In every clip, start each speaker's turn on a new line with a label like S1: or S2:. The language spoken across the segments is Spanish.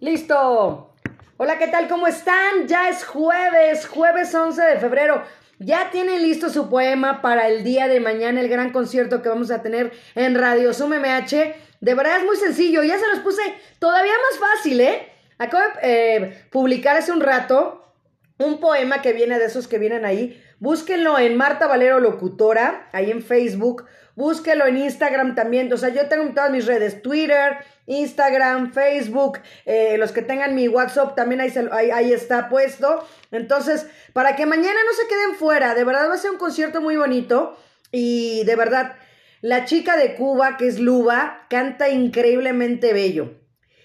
S1: Listo. Hola, ¿qué tal? ¿Cómo están? Ya es jueves, jueves 11 de febrero. Ya tienen listo su poema para el día de mañana, el gran concierto que vamos a tener en Radio Zoom MH. De verdad es muy sencillo, ya se los puse todavía más fácil, ¿eh? Acabo de eh, publicar hace un rato un poema que viene de esos que vienen ahí. Búsquenlo en Marta Valero Locutora, ahí en Facebook. Búsquenlo en Instagram también. O sea, yo tengo todas mis redes, Twitter, Instagram, Facebook, eh, los que tengan mi WhatsApp también ahí, ahí, está puesto. Entonces, para que mañana no se queden fuera, de verdad va a ser un concierto muy bonito y de verdad, la chica de Cuba, que es Luba, canta increíblemente bello.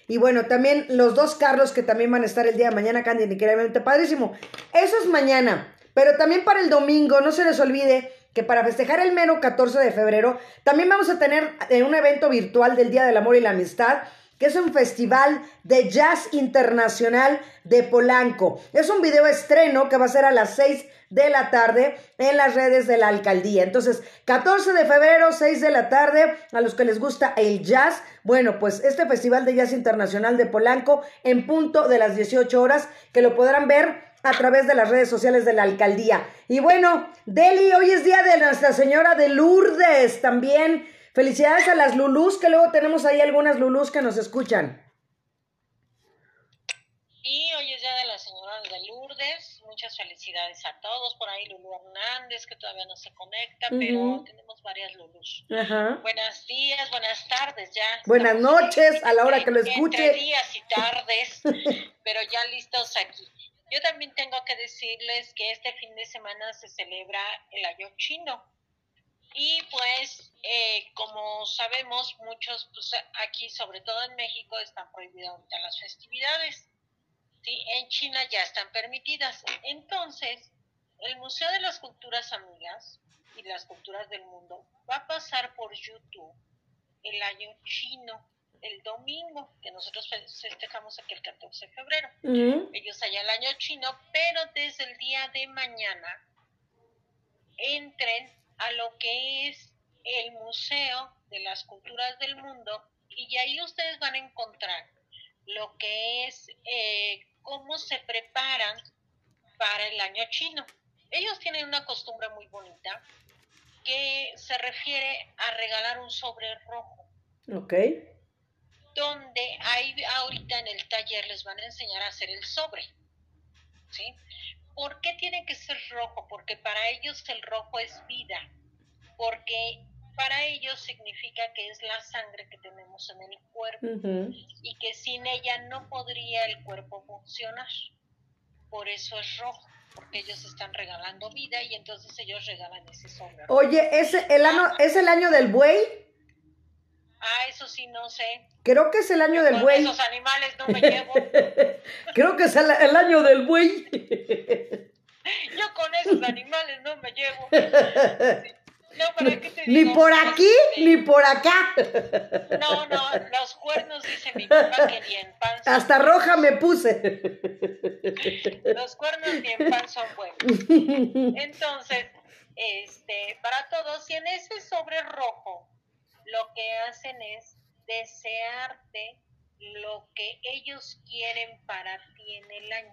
S1: Y bueno, también los dos Carlos que también van a estar el día de mañana, cantan increíblemente padrísimo. Eso es mañana, pero también para el domingo, no se les olvide que para festejar el mero 14 de febrero también vamos a tener eh, un evento virtual del Día del Amor y la Amistad que es un festival de jazz internacional de Polanco. Es un video estreno que va a ser a las 6 de la tarde en las redes de la alcaldía. Entonces, 14 de febrero, 6 de la tarde, a los que les gusta el jazz, bueno, pues este Festival de Jazz Internacional de Polanco en punto de las 18 horas, que lo podrán ver a través de las redes sociales de la alcaldía. Y bueno, Deli, hoy es día de Nuestra Señora de Lourdes también. Felicidades a las Lulús, que luego tenemos ahí algunas Lulús que nos escuchan.
S2: Y hoy es día de la Señora de Lourdes. Muchas felicidades a todos. Por ahí Lulú Hernández, que todavía no se conecta, pero tenemos varias Lulús. Buenos días, buenas tardes ya.
S1: Buenas noches, a la hora que lo escuche.
S2: Entre días y tardes, pero ya listos aquí. Yo también tengo que decirles que este fin de semana se celebra el año chino. Y pues, eh, como sabemos, muchos, pues aquí, sobre todo en México, están prohibidas las festividades. ¿sí? En China ya están permitidas. Entonces, el Museo de las Culturas Amigas y las Culturas del Mundo va a pasar por YouTube el año chino el domingo, que nosotros festejamos aquí el 14 de febrero. Ellos allá el año chino, pero desde el día de mañana entren a lo que es el Museo de las Culturas del Mundo y ahí ustedes van a encontrar lo que es eh, cómo se preparan para el año chino. Ellos tienen una costumbre muy bonita que se refiere a regalar un sobre rojo.
S1: Ok
S2: donde hay ahorita en el taller les van a enseñar a hacer el sobre. ¿Sí? ¿Por qué tiene que ser rojo? Porque para ellos el rojo es vida. Porque para ellos significa que es la sangre que tenemos en el cuerpo y que sin ella no podría el cuerpo funcionar. Por eso es rojo, porque ellos están regalando vida y entonces ellos regalan ese sobre.
S1: Oye, ¿es el año, ¿es el año del buey?
S2: Ah, eso sí, no sé.
S1: Creo que es el año del buey.
S2: Esos animales no me llevo.
S1: Creo que es el, año del buey.
S2: Yo con esos animales no me llevo. No, ¿para qué te
S1: Ni por aquí, ni por acá.
S2: No, no, los cuernos, dice mi papá, que ni en pan
S1: son Hasta roja me puse.
S2: Los cuernos ni en pan son buenos. Entonces, este, para todos, y en ese sobre rojo lo que hacen es desearte lo que ellos quieren para ti en el año.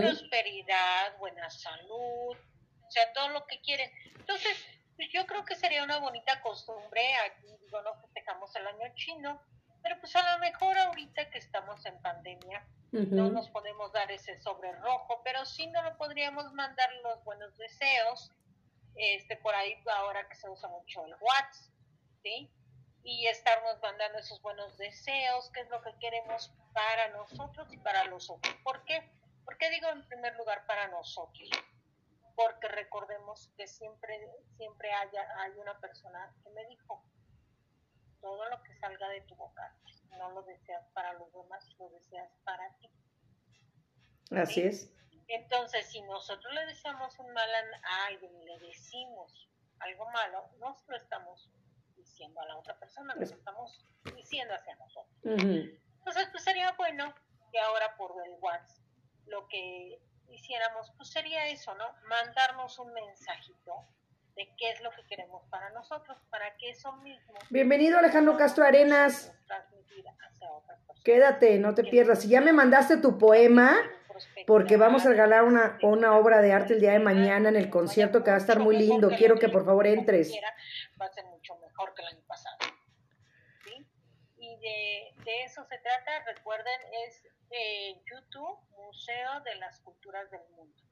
S2: Prosperidad, buena salud, o sea, todo lo que quieren. Entonces, pues yo creo que sería una bonita costumbre, aquí digo, no festejamos el año chino, pero pues a lo mejor ahorita que estamos en pandemia, no nos podemos dar ese sobre rojo, pero sí no lo podríamos mandar los buenos deseos, este por ahí ahora que se usa mucho el WhatsApp, ¿sí? Y estarnos mandando esos buenos deseos, qué es lo que queremos para nosotros y para los otros. ¿Por qué? Porque digo en primer lugar para nosotros, porque recordemos que siempre, siempre haya, hay una persona que me dijo, todo lo que salga de tu boca, no lo deseas para los demás, lo deseas para ti.
S1: Así es.
S2: Entonces, si nosotros le deseamos un mal a alguien le decimos algo malo, nos lo estamos diciendo a la otra persona, nos estamos diciendo hacia nosotros. Entonces, pues sería bueno que ahora por el WhatsApp lo que hiciéramos, pues sería eso, ¿no? Mandarnos un mensajito de qué es lo que queremos para nosotros, para que eso mismo...
S1: Bienvenido Alejandro Castro Arenas. Quédate, no te pierdas. Si ya me mandaste tu poema, porque vamos a regalar una, una obra de arte el día de mañana en el concierto que va a estar muy lindo. Quiero que por favor entres.
S2: Va a ser mucho mejor que el año pasado. De, eso se trata, recuerden, es eh, YouTube, Museo de las Culturas del Mundo.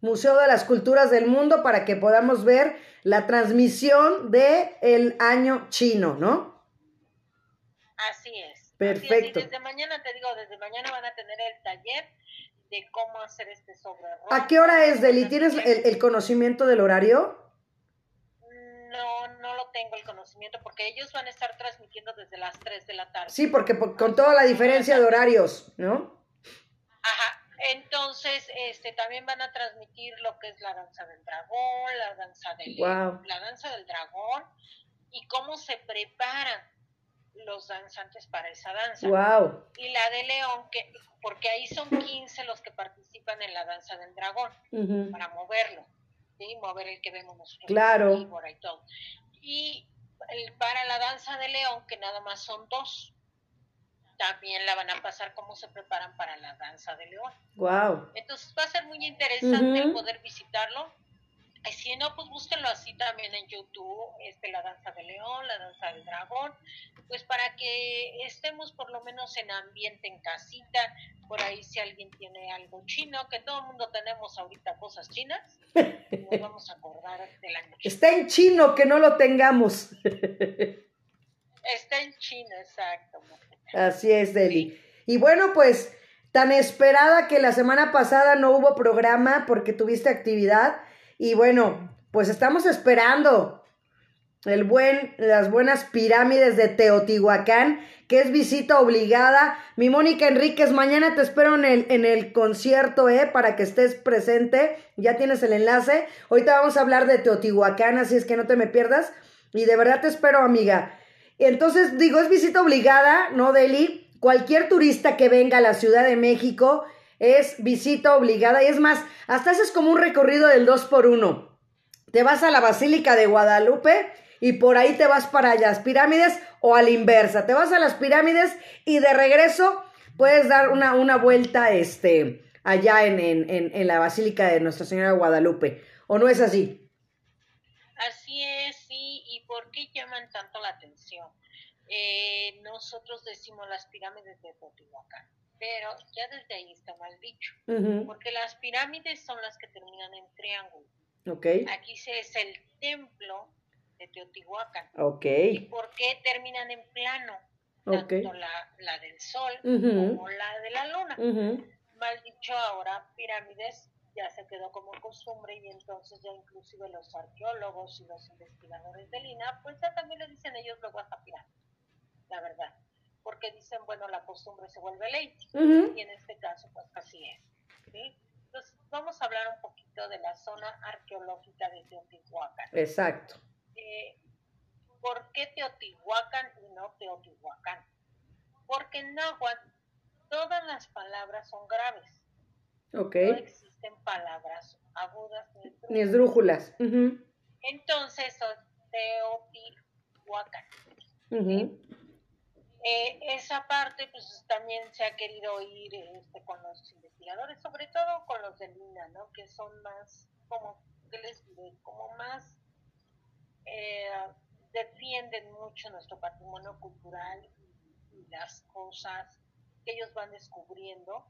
S1: Museo de las Culturas del Mundo para que podamos ver la transmisión de el año chino, ¿no?
S2: Así es.
S1: Perfecto.
S2: Desde mañana, te digo, desde mañana van a tener el taller de cómo hacer este sobre
S1: ¿A qué hora es, Deli? ¿Tienes el, conocimiento del horario?
S2: Tengo el conocimiento porque ellos van a estar transmitiendo desde las 3 de la tarde.
S1: Sí, porque con toda la diferencia de horarios, ¿no?
S2: Ajá, entonces, este, también van a transmitir lo que es la danza del dragón, la danza del la danza del dragón y cómo se preparan los danzantes para esa danza.
S1: Wow.
S2: Y la de león, que, porque ahí son 15 los que participan en la danza del dragón, para moverlo, ¿sí? mover el que vemos nosotros.
S1: Claro.
S2: Y, todo. Y el, para la danza de león, que nada más son dos también la van a pasar cómo se preparan para la danza de león.
S1: Wow.
S2: Entonces va a ser muy interesante el poder visitarlo. Y si no, pues búsquenlo así también en YouTube, este, la danza de león, la danza del dragón, pues para que estemos por lo menos en ambiente en casita, por ahí si alguien tiene algo chino, que todo el mundo tenemos ahorita cosas chinas, nos vamos a acordar del año
S1: chino. Está en chino que no lo tengamos.
S2: Está en chino, exacto.
S1: Así es, Deli. Y bueno, pues tan esperada que la semana pasada no hubo programa porque tuviste actividad. Y bueno, pues estamos esperando el buen, las buenas pirámides de Teotihuacán, que es visita obligada. Mi Mónica Enríquez, mañana te espero en el, en el concierto, ¿eh? Para que estés presente. Ya tienes el enlace. Ahorita vamos a hablar de Teotihuacán, así es que no te me pierdas. Y de verdad te espero, amiga. Entonces, digo, es visita obligada, ¿no, Deli? Cualquier turista que venga a la Ciudad de México es visita obligada. Y es más, hasta haces como un recorrido del 2 por 1 Te vas a la Basílica de Guadalupe y por ahí te vas para las pirámides o a la inversa. Te vas a las pirámides y de regreso puedes dar una, una vuelta este, allá en, en, en la Basílica de Nuestra Señora de Guadalupe. ¿O no es así?
S2: Así es, sí. ¿Y por qué llaman tanto la atención? Eh, nosotros decimos las pirámides de Teotihuacán, pero ya desde ahí está mal dicho, porque las pirámides son las que terminan en triángulo.
S1: Okay.
S2: Aquí se es el templo de Teotihuacán.
S1: Okay.
S2: ¿Y por qué terminan en plano? Tanto la, la, del sol como la de la luna. Mal dicho ahora, pirámides ya se quedó como costumbre y entonces ya inclusive los arqueólogos y los investigadores de Lina, pues ya también le dicen ellos luego a la verdad, porque dicen, bueno, la costumbre se vuelve ley, y en este caso, pues así es. Entonces, vamos a hablar un poquito de la zona arqueológica de Teotihuacán.
S1: Exacto.
S2: Eh, ¿Por qué Teotihuacán y no Teotihuacán? Porque en náhuatl todas las palabras son graves.
S1: Okay.
S2: No existen palabras agudas
S1: ni esdrújulas.
S2: Entonces, Teotihuacán. Eh, esa parte, pues también se ha querido ir este, con los investigadores, sobre todo con los de Lina, ¿no? Que son más, como, ¿qué les diré? Como más eh, defienden mucho nuestro patrimonio cultural y, las cosas que ellos van descubriendo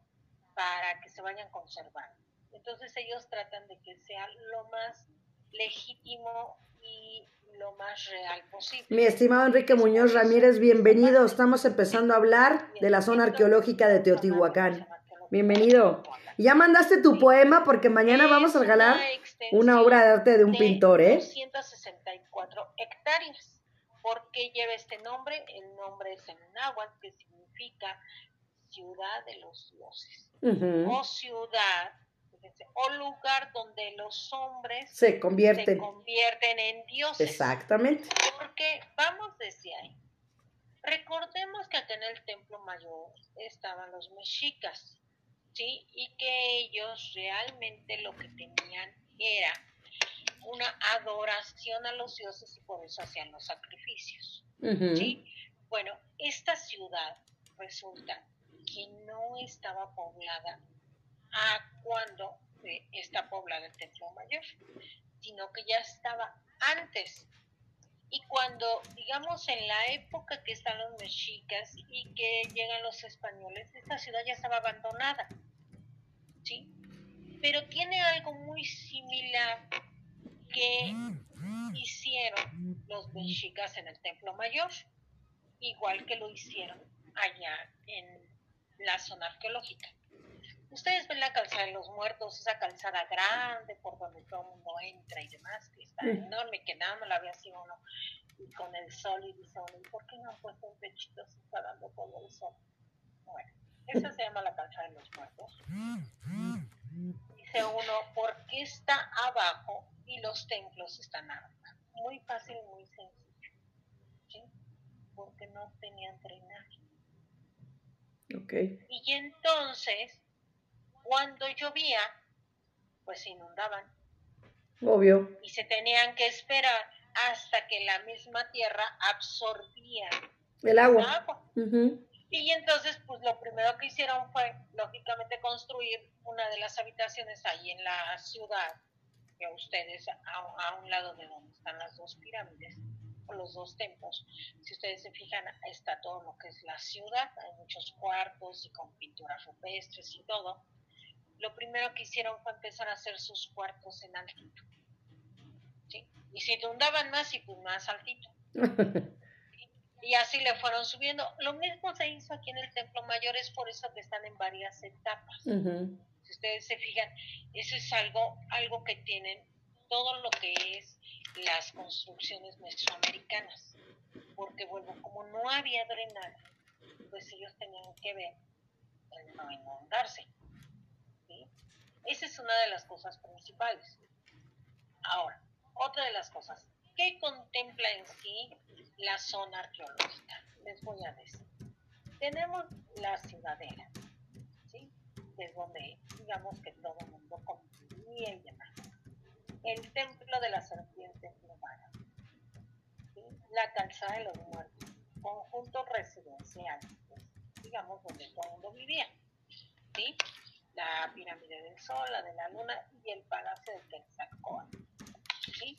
S2: para que se vayan conservando. Entonces ellos tratan de que sea lo más legítimo y lo más real posible.
S1: Mi estimado Enrique Muñoz Ramírez, bienvenido. Estamos empezando a hablar de la zona arqueológica de Teotihuacán. Bienvenido. Ya mandaste tu poema porque mañana vamos a regalar una obra de arte de un pintor, ¿eh?
S2: 264 hectáreas. ¿Por qué lleva este nombre? El nombre es en náhuatl, que significa ciudad de los dioses. O ciudad o lugar donde los hombres
S1: se convierten,
S2: convierten en dioses.
S1: Exactamente.
S2: Porque vamos desde ahí. Recordemos que acá en el templo mayor estaban los mexicas, ¿sí? Y que ellos realmente lo que tenían era una adoración a los dioses y por eso hacían los sacrificios. ¿sí? Bueno, esta ciudad resulta que no estaba poblada a cuando eh, está poblada el Templo Mayor, sino que ya estaba antes. Y cuando, digamos, en la época que están los mexicas y que llegan los españoles, esta ciudad ya estaba abandonada. ¿Sí? Pero tiene algo muy similar que hicieron los mexicas en el Templo Mayor, igual que lo hicieron allá en la zona arqueológica. Ustedes ven la calzada de los muertos, esa calzada grande por donde todo el mundo entra y demás, que está enorme, que nada más la ve así uno y con el sol y dice uno, ¿y por qué no han puesto un techito si está dando todo el sol? Bueno, esa se llama la calzada de los muertos. Dice uno, ¿por qué está abajo y los templos están arriba? Muy fácil muy sencillo. ¿sí? Porque no tenían drenaje.
S1: Okay.
S2: Y entonces cuando llovía, pues se inundaban.
S1: Obvio.
S2: Y se tenían que esperar hasta que la misma tierra absorbía
S1: el agua.
S2: Y entonces, pues lo primero que hicieron fue, lógicamente, construir una de las habitaciones ahí en la ciudad, que ustedes, a, un lado de donde están las dos pirámides, o los dos templos, si ustedes se fijan, está todo lo que es la ciudad, hay muchos cuartos y con pinturas rupestres y todo lo primero que hicieron fue empezar a hacer sus cuartos en altito. ¿sí? Y se inundaban más y pues más altito. y así le fueron subiendo. Lo mismo se hizo aquí en el Templo Mayor, es por eso que están en varias etapas. Si ustedes se fijan, eso es algo, algo que tienen todo lo que es las construcciones mesoamericanas. Porque vuelvo, como no había drenaje, pues ellos tenían que ver el no inundarse. Esa es una de las cosas principales. Ahora, otra de las cosas, ¿qué contempla en sí la zona arqueológica? Les voy a decir. Tenemos la ciudadela, ¿sí? Es donde, digamos que todo el mundo convivía y demás. El templo de la serpiente plumada, la calzada de los muertos, conjunto residencial, pues, digamos, donde todo el mundo vivía, ¿sí? La pirámide del Sol, la de la Luna y el Palacio de Quetzalcóatl. ¿sí?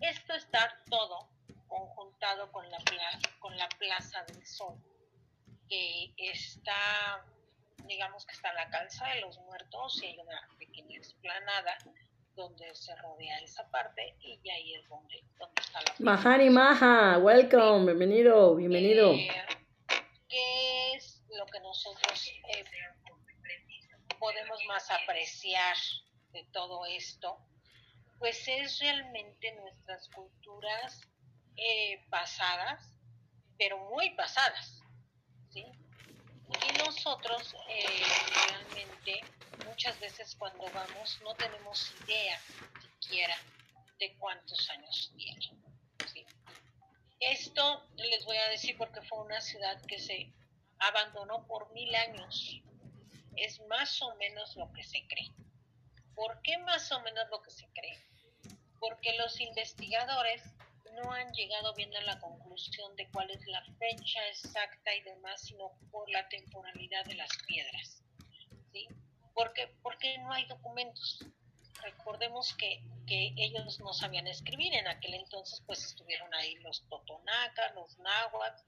S2: Esto está todo conjuntado con la, con la Plaza del Sol, que está, digamos que está en la calza de los muertos y hay una pequeña explanada donde se rodea esa parte y ahí es donde, está la...
S1: Mahani Maha, welcome, bienvenido, bienvenido.
S2: Eh, ¿Qué es lo que nosotros eh, podemos más apreciar de todo esto, pues es realmente nuestras culturas eh, pasadas, pero muy pasadas, ¿sí? Y nosotros eh, realmente muchas veces cuando vamos no tenemos idea siquiera de cuántos años tiene. Esto les voy a decir porque fue una ciudad que se abandonó por mil años es más o menos lo que se cree. ¿Por qué más o menos lo que se cree? Porque los investigadores no han llegado bien a la conclusión de cuál es la fecha exacta y demás, sino por la temporalidad de las piedras. ¿sí? Porque, porque no hay documentos. Recordemos que, que ellos no sabían escribir, en aquel entonces pues estuvieron ahí los totonacas, los náhuatl,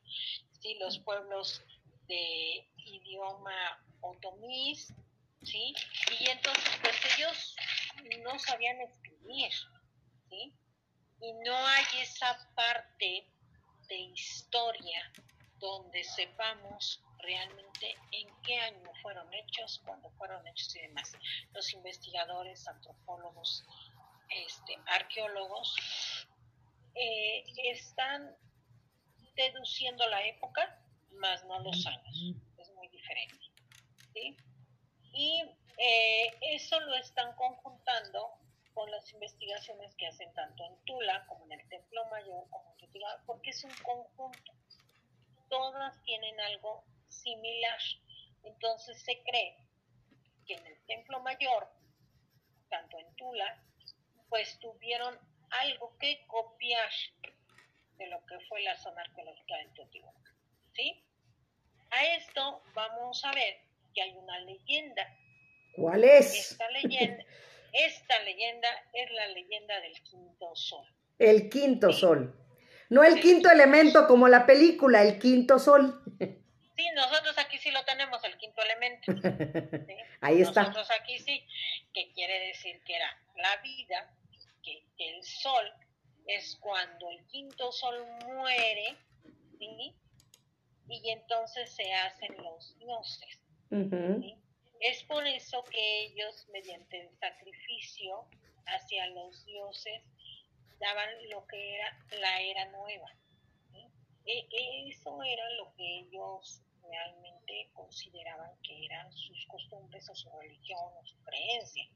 S2: ¿sí? los pueblos de idioma otomís, ¿sí? Y entonces, pues ellos no sabían escribir, ¿sí? Y no hay esa parte de historia donde sepamos realmente en qué año fueron hechos, cuándo fueron hechos y demás. Los investigadores, antropólogos, este, arqueólogos, eh, están deduciendo la época, más no los años. Es muy diferente. Y eh, eso lo están conjuntando con las investigaciones que hacen tanto en Tula como en el Templo Mayor, como en Tula, porque es un conjunto. Todas tienen algo similar. Entonces se cree que en el Templo Mayor, tanto en Tula pues tuvieron algo que copiar de lo que fue la zona arqueológica de Teotihuacán. ¿Sí? A esto vamos a ver que hay una leyenda.
S1: ¿Cuál es?
S2: Esta leyenda, esta leyenda es la leyenda del quinto sol.
S1: El quinto sol. No el quinto elemento como la película, el quinto sol.
S2: Sí, nosotros aquí sí lo tenemos, el quinto elemento.
S1: Ahí está.
S2: Nosotros aquí sí, que quiere decir que era la vida, que, el sol es cuando el quinto sol muere, ¿sí? y entonces se hacen los dioses. Es por eso que ellos, mediante el sacrificio hacia los dioses, daban lo que era la era nueva. E, eso era lo que ellos realmente consideraban que eran sus costumbres o su religión o su creencia.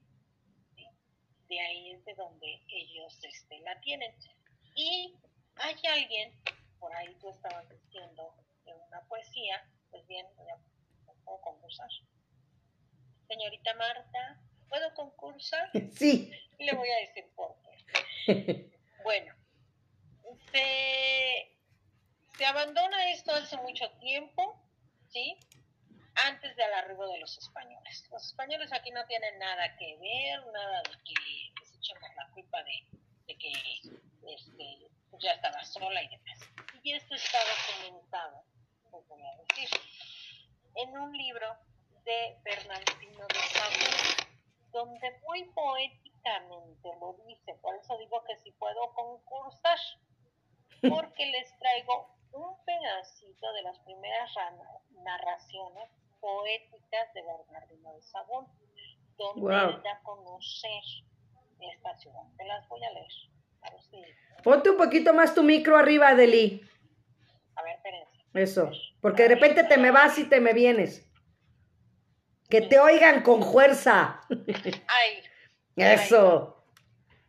S2: De ahí es de donde ellos este, la tienen. Y hay alguien, por ahí tú estabas diciendo en una poesía, pues bien, puedo concursar. Señorita Marta, ¿puedo concursar?
S1: Sí.
S2: Le voy a decir por qué. bueno, se, se abandona esto hace mucho tiempo ¿sí? Antes del arribo de los españoles. Los españoles aquí no tienen nada que ver, nada de que se echemos la culpa de, que este, ya estaba sola y demás. Y esto está documentado, les voy a decir, en un libro de Bernardino de Sahagún, donde muy poéticamente lo dice, por eso digo que si puedo concursar, porque les traigo un pedacito de las primeras narraciones poéticas de Bernardino de Sagún, donde wow. da a conocer esta ciudad. Te las voy a leer. A ver si...
S1: Ponte un poquito más tu micro arriba, Deli.
S2: A ver, espérense.
S1: Eso, porque de repente te me vas y te me vienes. Que te oigan con fuerza.
S2: Ay.
S1: Eso.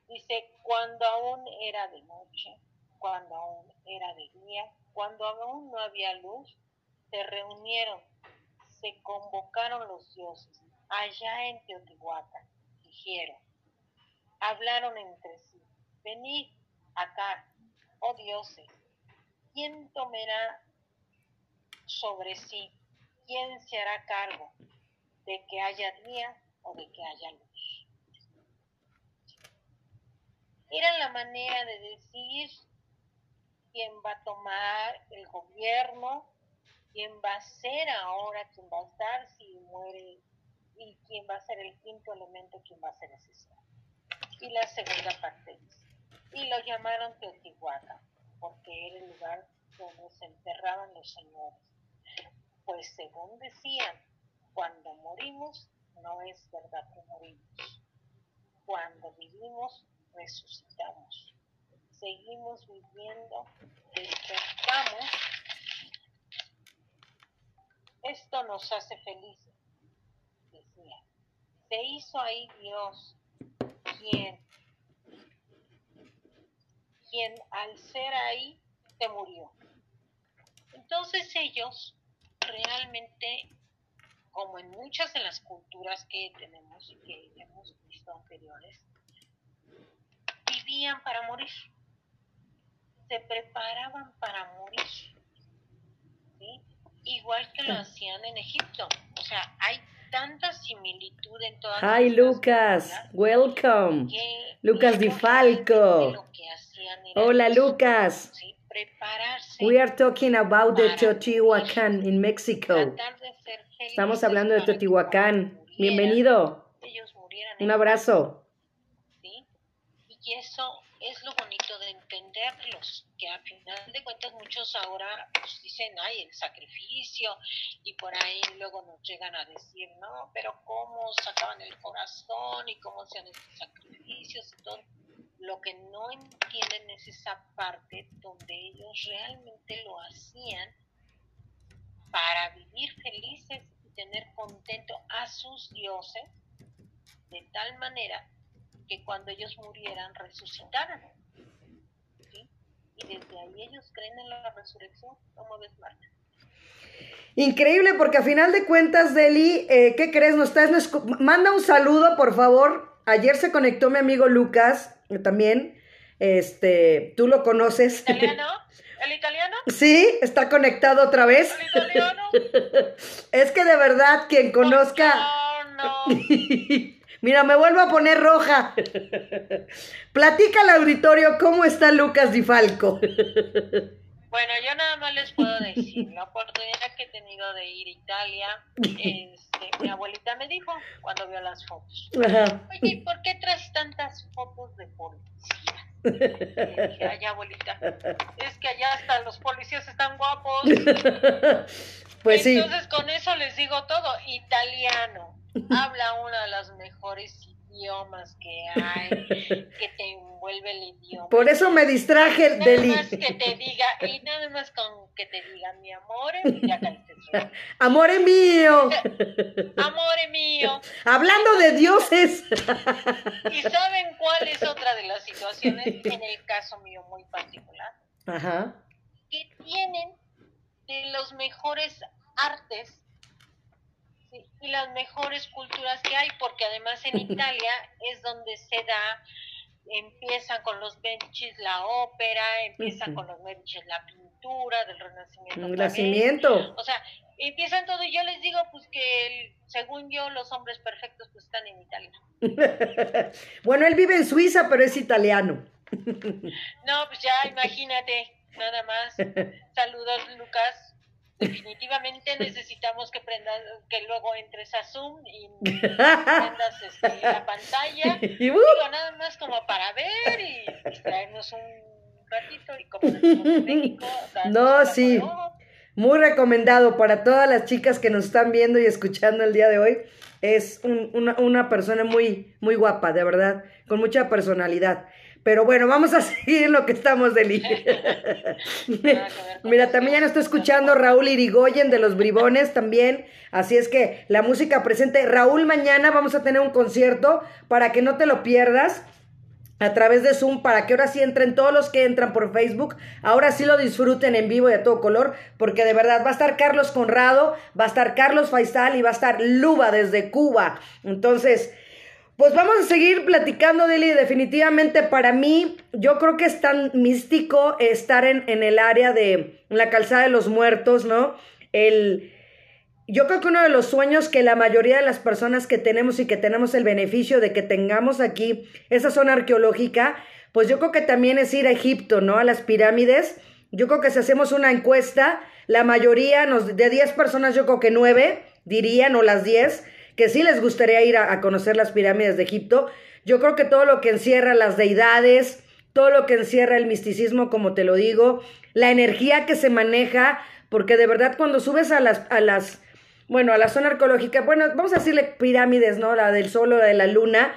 S2: Dice, cuando aún era de noche, cuando aún era de día, cuando aún no había luz, se reunieron, se convocaron los dioses allá en Teotihuacán, dijeron, hablaron entre sí, venid acá, oh dioses, ¿quién tomará sobre sí? ¿Quién se hará cargo de que haya día o de que haya luz? Era la manera de decir quién va a tomar el gobierno, quién va a ser ahora, quién va a estar si muere y quién va a ser el quinto elemento, quién va a ser ser. Y la segunda parte dice, y lo llamaron Teotihuacán, porque era el lugar donde se enterraban los señores. Pues según decían, cuando morimos, no es verdad que morimos. Cuando vivimos, resucitamos seguimos viviendo, despertamos, esto nos hace felices, decía. Se hizo ahí Dios, quien, quien al ser ahí se murió. Entonces ellos realmente, como en muchas de las culturas que tenemos y que hemos visto anteriores, vivían para morir se preparaban para morir. ¿sí? Igual que lo hacían en Egipto. O sea, hay tanta similitud en todas
S1: Hi Lucas, welcome. Lucas Di Falco. Hola Lucas.
S2: ¿sí? Prepararse
S1: We are talking about the Teotihuacán in Mexico. Estamos hablando de Teotihuacán. Bienvenido. Un abrazo.
S2: ¿sí? Y eso es lo bonito de entenderlos, que al final de cuentas muchos ahora pues, dicen, ay, el sacrificio, y por ahí luego nos llegan a decir, no, pero cómo sacaban el corazón y cómo hacían estos sacrificios y todo. Lo que no entienden es esa parte donde ellos realmente lo hacían para vivir felices y tener contento a sus dioses, de tal manera que cuando ellos murieran resucitaran. Y desde ahí ellos creen en la resurrección. ¿Cómo ves, Marta?
S1: Increíble, porque a final de cuentas, Deli, eh, ¿qué crees? Nos estás, manda un saludo, por favor, ayer se conectó mi amigo Lucas eh, también. Este, tú lo conoces.
S2: ¿Italiano? ¿El italiano?
S1: Sí, está conectado otra vez.
S2: ¿El italiano?
S1: es que de verdad, quien conozca.
S2: No,
S1: Mira, me vuelvo a poner roja. Platica al auditorio cómo está Lucas Di Falco.
S2: Bueno, yo nada más les puedo decir, la oportunidad que he tenido de ir a Italia, este, mi abuelita me dijo cuando vio las fotos,
S1: Ajá.
S2: oye, ¿por qué traes tantas fotos de policía? Le dije, ay, abuelita, es que allá hasta los policías están guapos.
S1: Pues sí.
S2: Entonces con eso les digo todo, italiano, habla uno de los mejores idiomas que hay, que te envuelve el idioma.
S1: Por eso me distraje
S2: Nada
S1: del...
S2: más que te diga, y nada más con que te diga mi amor, ya caíste en su-
S1: Amore mío.
S2: Amore mío.
S1: Hablando de dioses.
S2: ¿Y saben cuál es otra de las situaciones, en el caso mío muy particular?
S1: Ajá.
S2: Que tienen de los mejores artes y las mejores culturas que hay, porque además en Italia es donde se da, empiezan con los Medici la ópera, empiezan con los Medici la pintura del Renacimiento.
S1: Un
S2: también.
S1: nacimiento.
S2: O sea, empiezan todo y yo les digo pues que el- según yo los hombres perfectos pues están en Italia.
S1: Bueno, él vive en Suiza, pero es italiano.
S2: No, pues ya imagínate, nada más. Saludos Lucas. Definitivamente necesitamos que prendas, que luego entres a Zoom y prendas este, la pantalla.
S1: Y, uh,
S2: Digo, nada más como para ver y distraernos un ratito y como en México,
S1: No, sí. Muy recomendado para todas las chicas que nos están viendo y escuchando el día de hoy. Es un- una, una persona muy, muy guapa, de verdad, con mucha personalidad. Pero bueno, vamos a seguir lo que estamos de Mira, también ya nos está escuchando Raúl Irigoyen de los Bribones también. Así es que la música presente. Raúl, mañana vamos a tener un concierto para que no te lo pierdas a través de Zoom para que ahora sí entren todos los que entran por Facebook, ahora sí lo disfruten en vivo y a todo color, porque de verdad va a estar Carlos Conrado, va a estar Carlos Faisal y va a estar Luba desde Cuba. Entonces, pues vamos a seguir platicando, Dili. Definitivamente para mí, yo creo que es tan místico estar en, en el área de la calzada de los muertos, ¿no? El, yo creo que uno de los sueños que la mayoría de las personas que tenemos y que tenemos el beneficio de que tengamos aquí esa zona arqueológica, pues yo creo que también es ir a Egipto, ¿no? A las pirámides. Yo creo que si hacemos una encuesta, la mayoría, nos, de 10 personas, yo creo que 9 dirían, o las 10, que sí les gustaría ir a, conocer las pirámides de Egipto. Yo creo que todo lo que encierra las deidades, todo lo que encierra el misticismo, como te lo digo, la energía que se maneja, porque de verdad cuando subes a las, a las, bueno, a la zona arqueológica, bueno, vamos a decirle pirámides, ¿no? La del sol o la de la luna,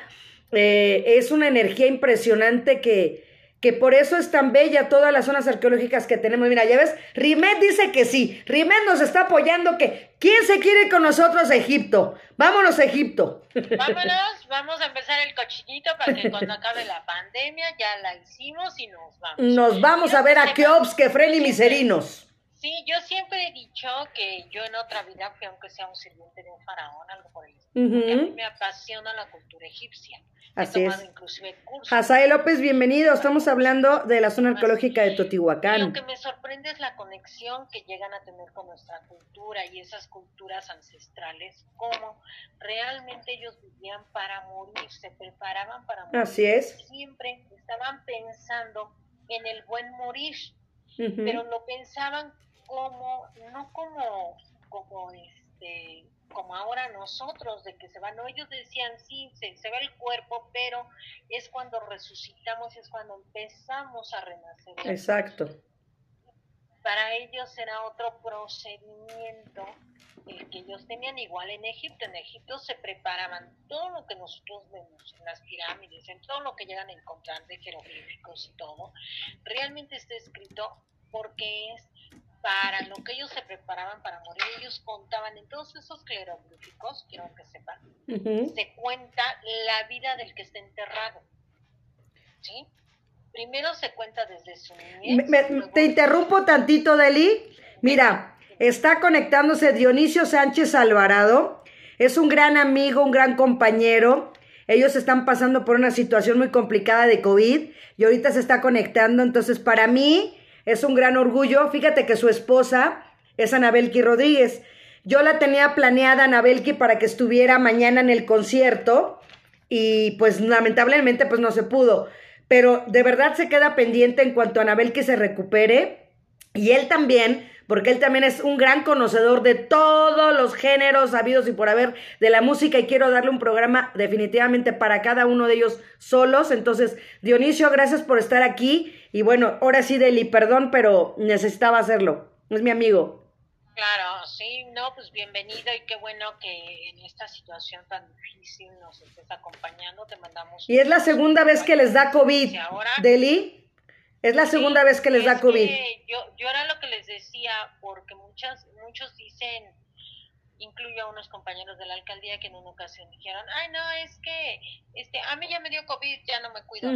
S1: eh, es una energía impresionante que, que por eso es tan bella todas las zonas arqueológicas que tenemos. Mira, ya ves, Rimet dice que sí, Rimet nos está apoyando que, ¿quién se quiere ir con nosotros a Egipto? Vámonos a Egipto.
S2: Vámonos, vamos a empezar el cochinito para que cuando acabe la pandemia ya la hicimos y nos vamos.
S1: Nos vamos
S2: Yo
S1: a ver a Keops, Kefren y Miserinos.
S2: Sí, yo siempre he dicho que yo en otra vida fui, aunque sea un sirviente de un faraón, algo por el estilo, porque a mí me apasiona la cultura egipcia.
S1: Así
S2: he tomado
S1: es.
S2: inclusive cursos.
S1: Hazael López, bienvenido. Estamos hablando de la zona arqueológica de
S2: Y lo
S1: Totihuacán.
S2: que me sorprende es la conexión que llegan a tener con nuestra cultura y esas culturas ancestrales, cómo realmente ellos vivían para morir, se preparaban para morir.
S1: Así es.
S2: Siempre estaban pensando en el buen morir, pero lo pensaban como, no como, como este como ahora nosotros, de que se van, no, ellos decían, sí, se, se va el cuerpo, pero es cuando resucitamos, es cuando empezamos a renacer.
S1: Exacto.
S2: Para ellos era otro procedimiento el que ellos tenían igual en Egipto. En Egipto se preparaban todo lo que nosotros vemos en las pirámides, en todo lo que llegan a encontrar de jeroglíficos y todo. Realmente está escrito porque es para lo que ellos se preparaban para morir. Ellos contaban en todos esos jeroglíficos, quiero que sepan, se cuenta la vida del que está enterrado. ¿Sí? Primero se cuenta desde su niñez.
S1: Me- me-
S2: luego-
S1: te interrumpo tantito, Deli. Mira, está conectándose Dionisio Sánchez Alvarado. Es un gran amigo, un gran compañero. Ellos están pasando por una situación muy complicada de COVID y ahorita se está conectando. Entonces, para mí es un gran orgullo. Fíjate que su esposa es Anabelki Rodríguez. Yo la tenía planeada, Anabelki, para que estuviera mañana en el concierto y pues lamentablemente pues no se pudo. Pero de verdad se queda pendiente en cuanto a Anabelki se recupere y él también porque él también es un gran conocedor de todos los géneros habidos y por haber de la música y quiero darle un programa definitivamente para cada uno de ellos solos. Entonces, Dionisio, gracias por estar aquí y bueno, ahora sí, Deli, perdón, pero necesitaba hacerlo. Es mi amigo.
S2: Claro, sí, no, pues bienvenido y qué bueno que en esta situación tan difícil nos estés acompañando. Te mandamos.
S1: Y es la segunda vez que les da COVID, Deli. Es la segunda vez que les da COVID.
S2: yo, yo era lo que les decía, porque muchas, muchos dicen, incluyo a unos compañeros de la alcaldía que en una ocasión dijeron, ay, no, es que este, a mí ya me dio COVID, ya no me cuido.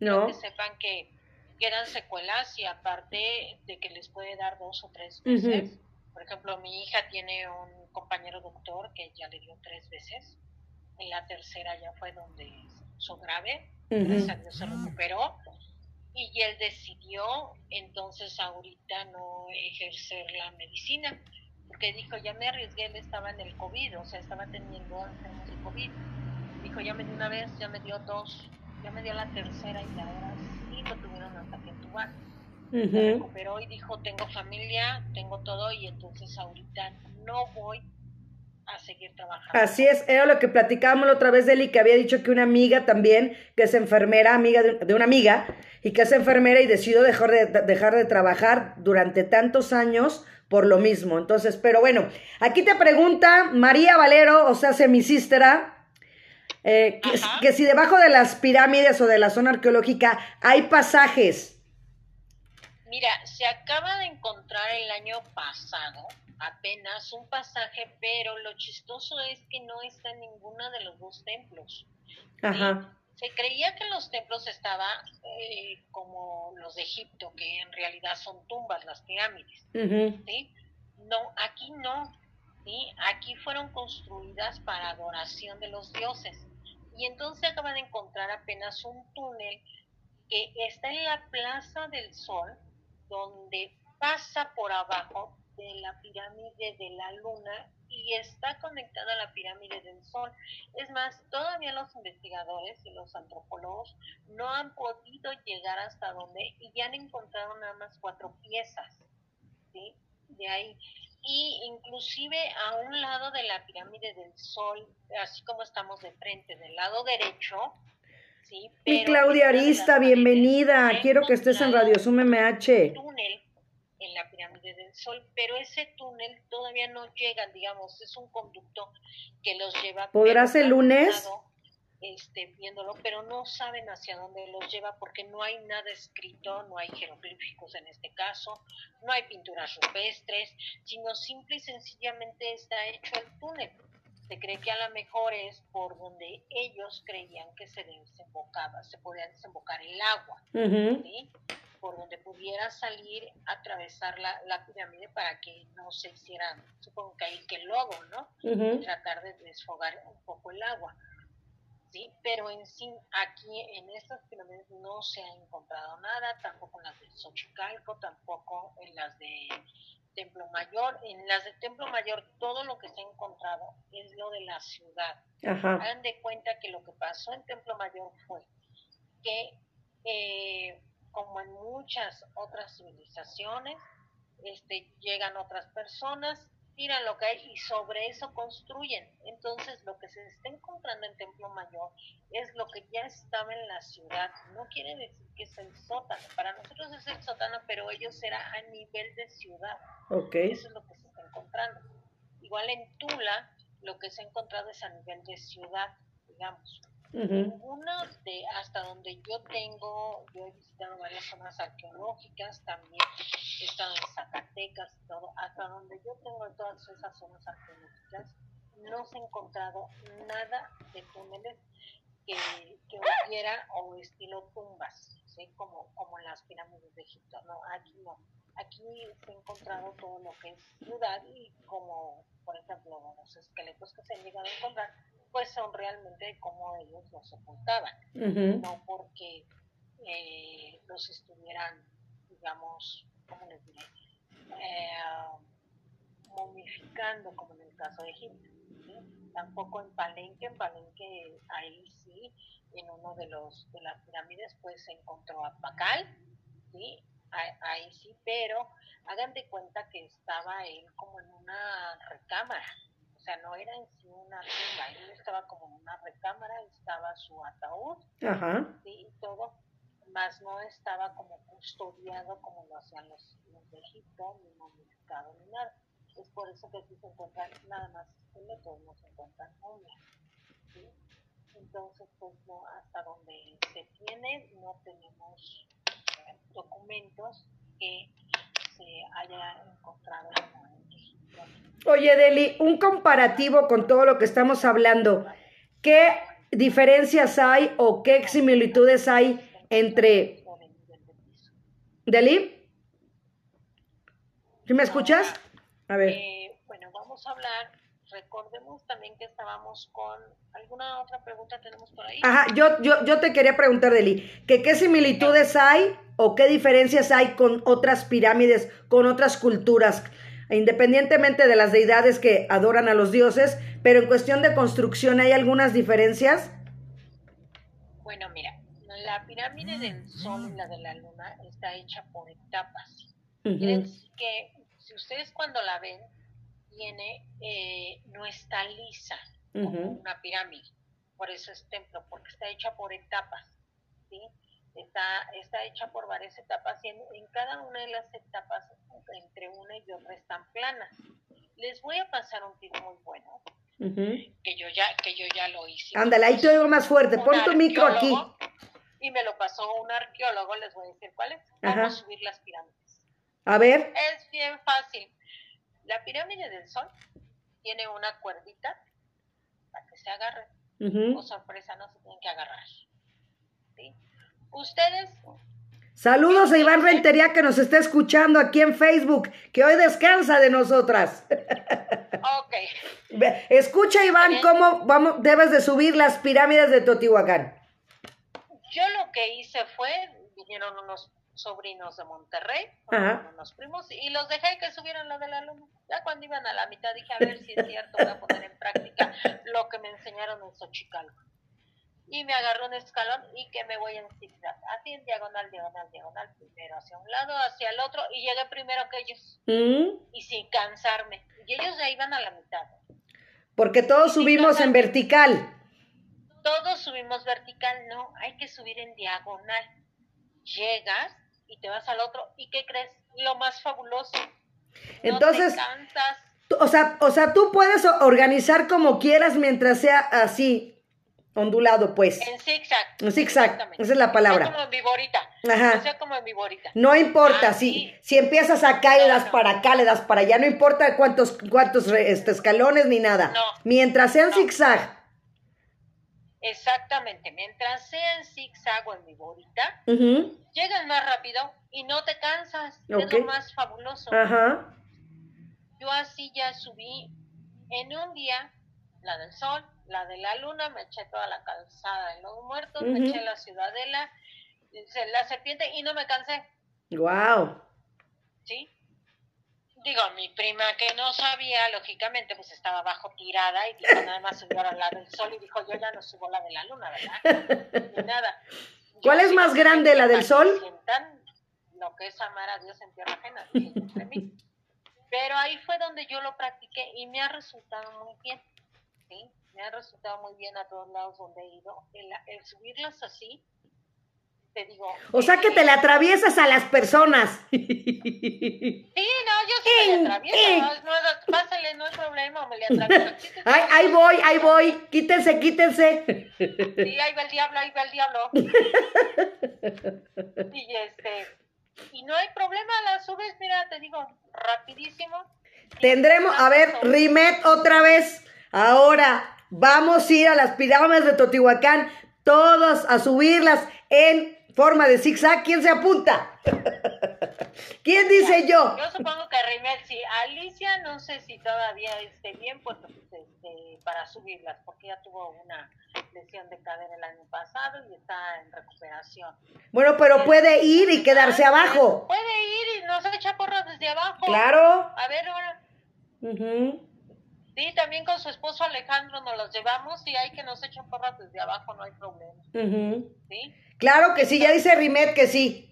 S2: no. Que sepan que, eran secuelas y aparte de que les puede dar dos o tres veces. Por ejemplo, mi hija tiene un compañero doctor que ya le dio tres veces. En la tercera ya fue donde hizo grave. Gracias a Dios se recuperó y él decidió entonces ahorita no ejercer la medicina, porque dijo, ya me arriesgué, él estaba en el COVID, o sea, estaba teniendo enfermos de COVID. Dijo, ya me dio una vez, ya me dio dos, ya me dio la tercera y ahora sí lo tuvieron hasta que tubar. Se recuperó y dijo, tengo familia, tengo todo y entonces ahorita no voy a seguir trabajando.
S1: Así es, era lo que platicábamos la otra vez de Eli, que había dicho que una amiga también, que es enfermera, amiga de, una amiga, y que es enfermera y decidió dejar de, dejar de trabajar durante tantos años por lo mismo. Entonces, pero bueno, aquí te pregunta María Valero, o sea, mi eh, que, que si debajo de las pirámides o de la zona arqueológica hay pasajes.
S2: Mira, se acaba de encontrar el año pasado apenas un pasaje, pero lo chistoso es que no está en ninguno de los dos templos. Se creía que los templos estaban eh, como los de Egipto, que en realidad son tumbas, las pirámides. No, aquí no. ¿sí? Aquí fueron construidas para adoración de los dioses. Y entonces acaban de encontrar apenas un túnel que está en la Plaza del Sol, donde pasa por abajo de la pirámide de la luna y está conectada a la pirámide del sol. Es más, todavía los investigadores y los antropólogos no han podido llegar hasta donde y ya han encontrado nada más cuatro piezas, ¿sí? De ahí. Y inclusive a un lado de la pirámide del sol, así como estamos de frente, del lado derecho, ¿sí?
S1: y Claudia Arista, bienvenida. Quiero que estés en Radio Zoom MH.
S2: Túnel en la pirámide del Sol, pero ese túnel todavía no llega, digamos, es un conducto que los lleva.
S1: ¿Podrás el lunes?
S2: Este, viéndolo, pero no saben hacia dónde los lleva porque no hay nada escrito, no hay jeroglíficos en este caso, no hay pinturas rupestres, sino simple y sencillamente está hecho el túnel. Se cree que a lo mejor es por donde ellos creían que se desembocaba, se podía desembocar el agua. ¿sí? por donde pudiera salir, atravesar la, la, pirámide para que no se hiciera, supongo que ahí que el lodo, ¿no? Tratar de desfogar un poco el agua. ¿Sí? Pero en sí, aquí en estas pirámides no se ha encontrado nada, tampoco en las de Xochicalco, tampoco en las de Templo Mayor. En las de Templo Mayor, todo lo que se ha encontrado es lo de la ciudad. Hagan de cuenta que lo que pasó en Templo Mayor fue que eh, como en muchas otras civilizaciones, este, llegan otras personas, tiran lo que hay y sobre eso construyen. Entonces, lo que se está encontrando en Templo Mayor es lo que ya estaba en la ciudad. No quiere decir que es el sótano. Para nosotros es el sótano, pero ellos era a nivel de ciudad.
S1: Okay.
S2: Eso es lo que se está encontrando. Igual en Tula, lo que se ha encontrado es a nivel de ciudad, digamos. Ninguno de, hasta donde yo tengo, yo he visitado varias zonas arqueológicas, también he estado en Zacatecas y todo, hasta donde yo tengo todas esas zonas arqueológicas, no se ha encontrado nada de túneles que, que hubiera o estilo tumbas, ¿sí? como, como en las pirámides de Egipto, no, aquí no. Aquí se ha encontrado todo lo que es ciudad y como, por ejemplo, los esqueletos que se han llegado a encontrar pues son realmente como ellos los ocultaban, no porque eh, los estuvieran, digamos, ¿cómo les diré? Eh, momificando, como en el caso de Egipto. Tampoco en Palenque, en Palenque ahí sí, en uno de los de las pirámides, pues se encontró a Pacal, ¿sí? Ahí, sí, pero hagan de cuenta que estaba él como en una recámara, sea, no era en sí una tumba, él estaba como en una recámara, estaba su ataúd, ¿sí? y todo, más no estaba como custodiado como lo hacían los, los de Egipto, ni momificado ni nada. Es por eso que aquí se encuentran nada más esqueletos, no se encuentran momias. Entonces, pues no, hasta donde se tiene, no tenemos documentos que se haya encontrado en
S1: Oye, Deli, un comparativo con todo lo que estamos hablando. ¿Qué diferencias hay o qué similitudes hay entre... Deli? ¿Sí me escuchas?
S2: A ver. Eh, bueno, vamos a hablar. Recordemos también que estábamos con. ¿Alguna otra pregunta tenemos por ahí?
S1: Ajá, yo, yo, yo te quería preguntar, Deli, que qué similitudes hay o qué diferencias hay con otras pirámides, con otras culturas, independientemente de las deidades que adoran a los dioses, pero en cuestión de construcción, ¿hay algunas diferencias?
S2: Bueno, mira, la pirámide del Sol y la de la Luna está hecha por etapas. que si ustedes cuando la ven, tiene, eh, no está lisa como una pirámide. Por eso es templo, porque está hecha por etapas. ¿sí? Está, está hecha por varias etapas y en, cada una de las etapas, entre una y otra, están planas. Les voy a pasar un tip muy bueno, que, yo ya, que yo ya lo hice.
S1: Ándale, ahí te oigo más fuerte. Pon tu micro aquí.
S2: Y me lo pasó un arqueólogo, les voy a decir cuál es. Vamos a subir las pirámides.
S1: A ver.
S2: Es bien fácil. La pirámide del sol tiene una cuerdita para que se agarre. O sorpresa, no se tienen que agarrar. ¿Sí? Ustedes.
S1: Saludos a Iván Rentería que nos está escuchando aquí en Facebook, que hoy descansa de nosotras.
S2: Ok.
S1: Escucha, Iván, cómo vamos, debes de subir las pirámides de Teotihuacán.
S2: Yo lo que hice fue, vinieron unos sobrinos de Monterrey, unos primos, y los dejé que subieran la de la luna. Ya cuando iban a la mitad dije, a ver si es cierto, voy a poner en práctica lo que me enseñaron en Xochicalco. Y me agarró un escalón y que me voy en zigzag, así en diagonal, diagonal, diagonal, primero hacia un lado, hacia el otro, y llegué primero que ellos. Mm. Y sin cansarme. Y ellos ya iban a la mitad.
S1: Porque todos subimos en vertical.
S2: Todos subimos vertical, no, hay que subir en diagonal. Llegas y te vas al otro. ¿Y qué crees? Lo más fabuloso.
S1: Entonces, o sea, o sea, tú puedes organizar como quieras mientras sea así, ondulado, pues.
S2: En zigzag.
S1: En zigzag, esa es la palabra.
S2: como en viborita. Ajá. sea como en viborita.
S1: No importa, si, si empiezas acá y le das para acá, le das para allá, no importa cuántos, cuántos este, escalones ni nada. No. Mientras sea en zigzag.
S2: Exactamente, mientras sea en zigzag o en viborita, llegas más rápido y no te cansas, es lo más fabuloso. Yo así ya subí en un día la del sol, la de la luna, me eché toda la calzada de los muertos, me eché la ciudadela, la serpiente y no me cansé.
S1: Wow.
S2: ¿Sí? Digo, mi prima que no sabía, lógicamente, pues estaba abajo tirada y dijo, nada más subió a la del sol y dijo, yo ya no subo la de la luna, ¿verdad? Ni nada.
S1: ¿Cuál es más grande, la del sol?
S2: Sientan lo que es amar a Dios en tierra ajena, Pero ahí fue donde yo lo practiqué y me ha resultado muy bien, ¿sí? Me ha resultado muy bien a todos lados donde he ido. El, el subirlas así, digo.
S1: O sea que te la atraviesas a las personas.
S2: Sí, no, yo sí me atravieso. No, no, pásale, no hay problema, me le atravieso.
S1: Ay, ahí voy, ahí voy. Quítense, quítense.
S2: Sí, ahí va el diablo, ahí va el diablo. Y este. Y no hay problema, la subes, mira, te digo, rapidísimo.
S1: Tendremos, a ver, Rimet otra vez. Ahora vamos a ir a las pirámides de Totihuacán, todos a subirlas en forma de zigzag, ¿quién se apunta? ¿Quién dice yo?
S2: Yo supongo que Rimet sí. Alicia no sé si todavía esté bien pues, este, para subirlas, porque ya tuvo una lesión de cadera el año pasado y está en recuperación.
S1: Bueno, pero puede ir y quedarse abajo.
S2: Puede ir y nos echa porras desde abajo.
S1: Claro.
S2: A ver ahora. Sí, también con su esposo Alejandro nos los llevamos y hay que nos echen porras desde abajo, no hay problema.
S1: ¿Sí? Claro que sí, ya dice Rimet que sí.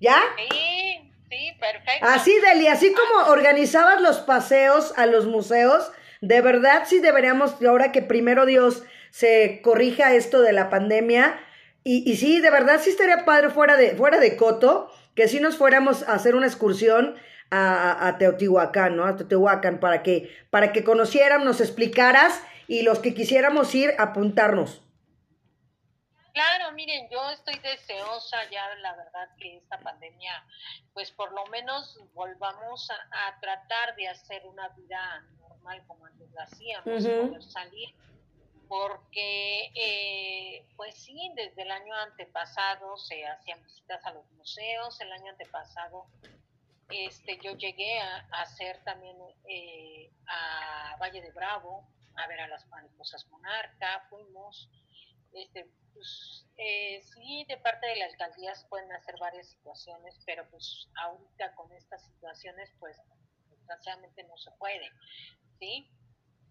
S1: ¿Ya?
S2: Sí, sí, perfecto.
S1: Así, Deli, así como organizabas los paseos a los museos, de verdad sí deberíamos, ahora que primero Dios se corrija esto de la pandemia, y, y sí, de verdad sí estaría padre fuera de, fuera de Coto, que si nos fuéramos a hacer una excursión a, a, Teotihuacán, ¿no? A Teotihuacán, para que, para que conociéramos, nos explicaras y los que quisiéramos ir, apuntarnos.
S2: Claro, miren, yo estoy deseosa ya, la verdad, que esta pandemia, pues por lo menos volvamos a, tratar de hacer una vida normal como antes lo hacíamos, poder salir, porque, eh, pues sí, desde el año antepasado se hacían visitas a los museos, el año antepasado este, yo llegué a, hacer también eh, a Valle de Bravo, a ver a las mariposas monarca, fuimos, este, pues, eh, sí, de parte de la alcaldía pueden hacer varias situaciones, pero pues ahorita con estas situaciones, pues desgraciadamente no se puede, ¿sí?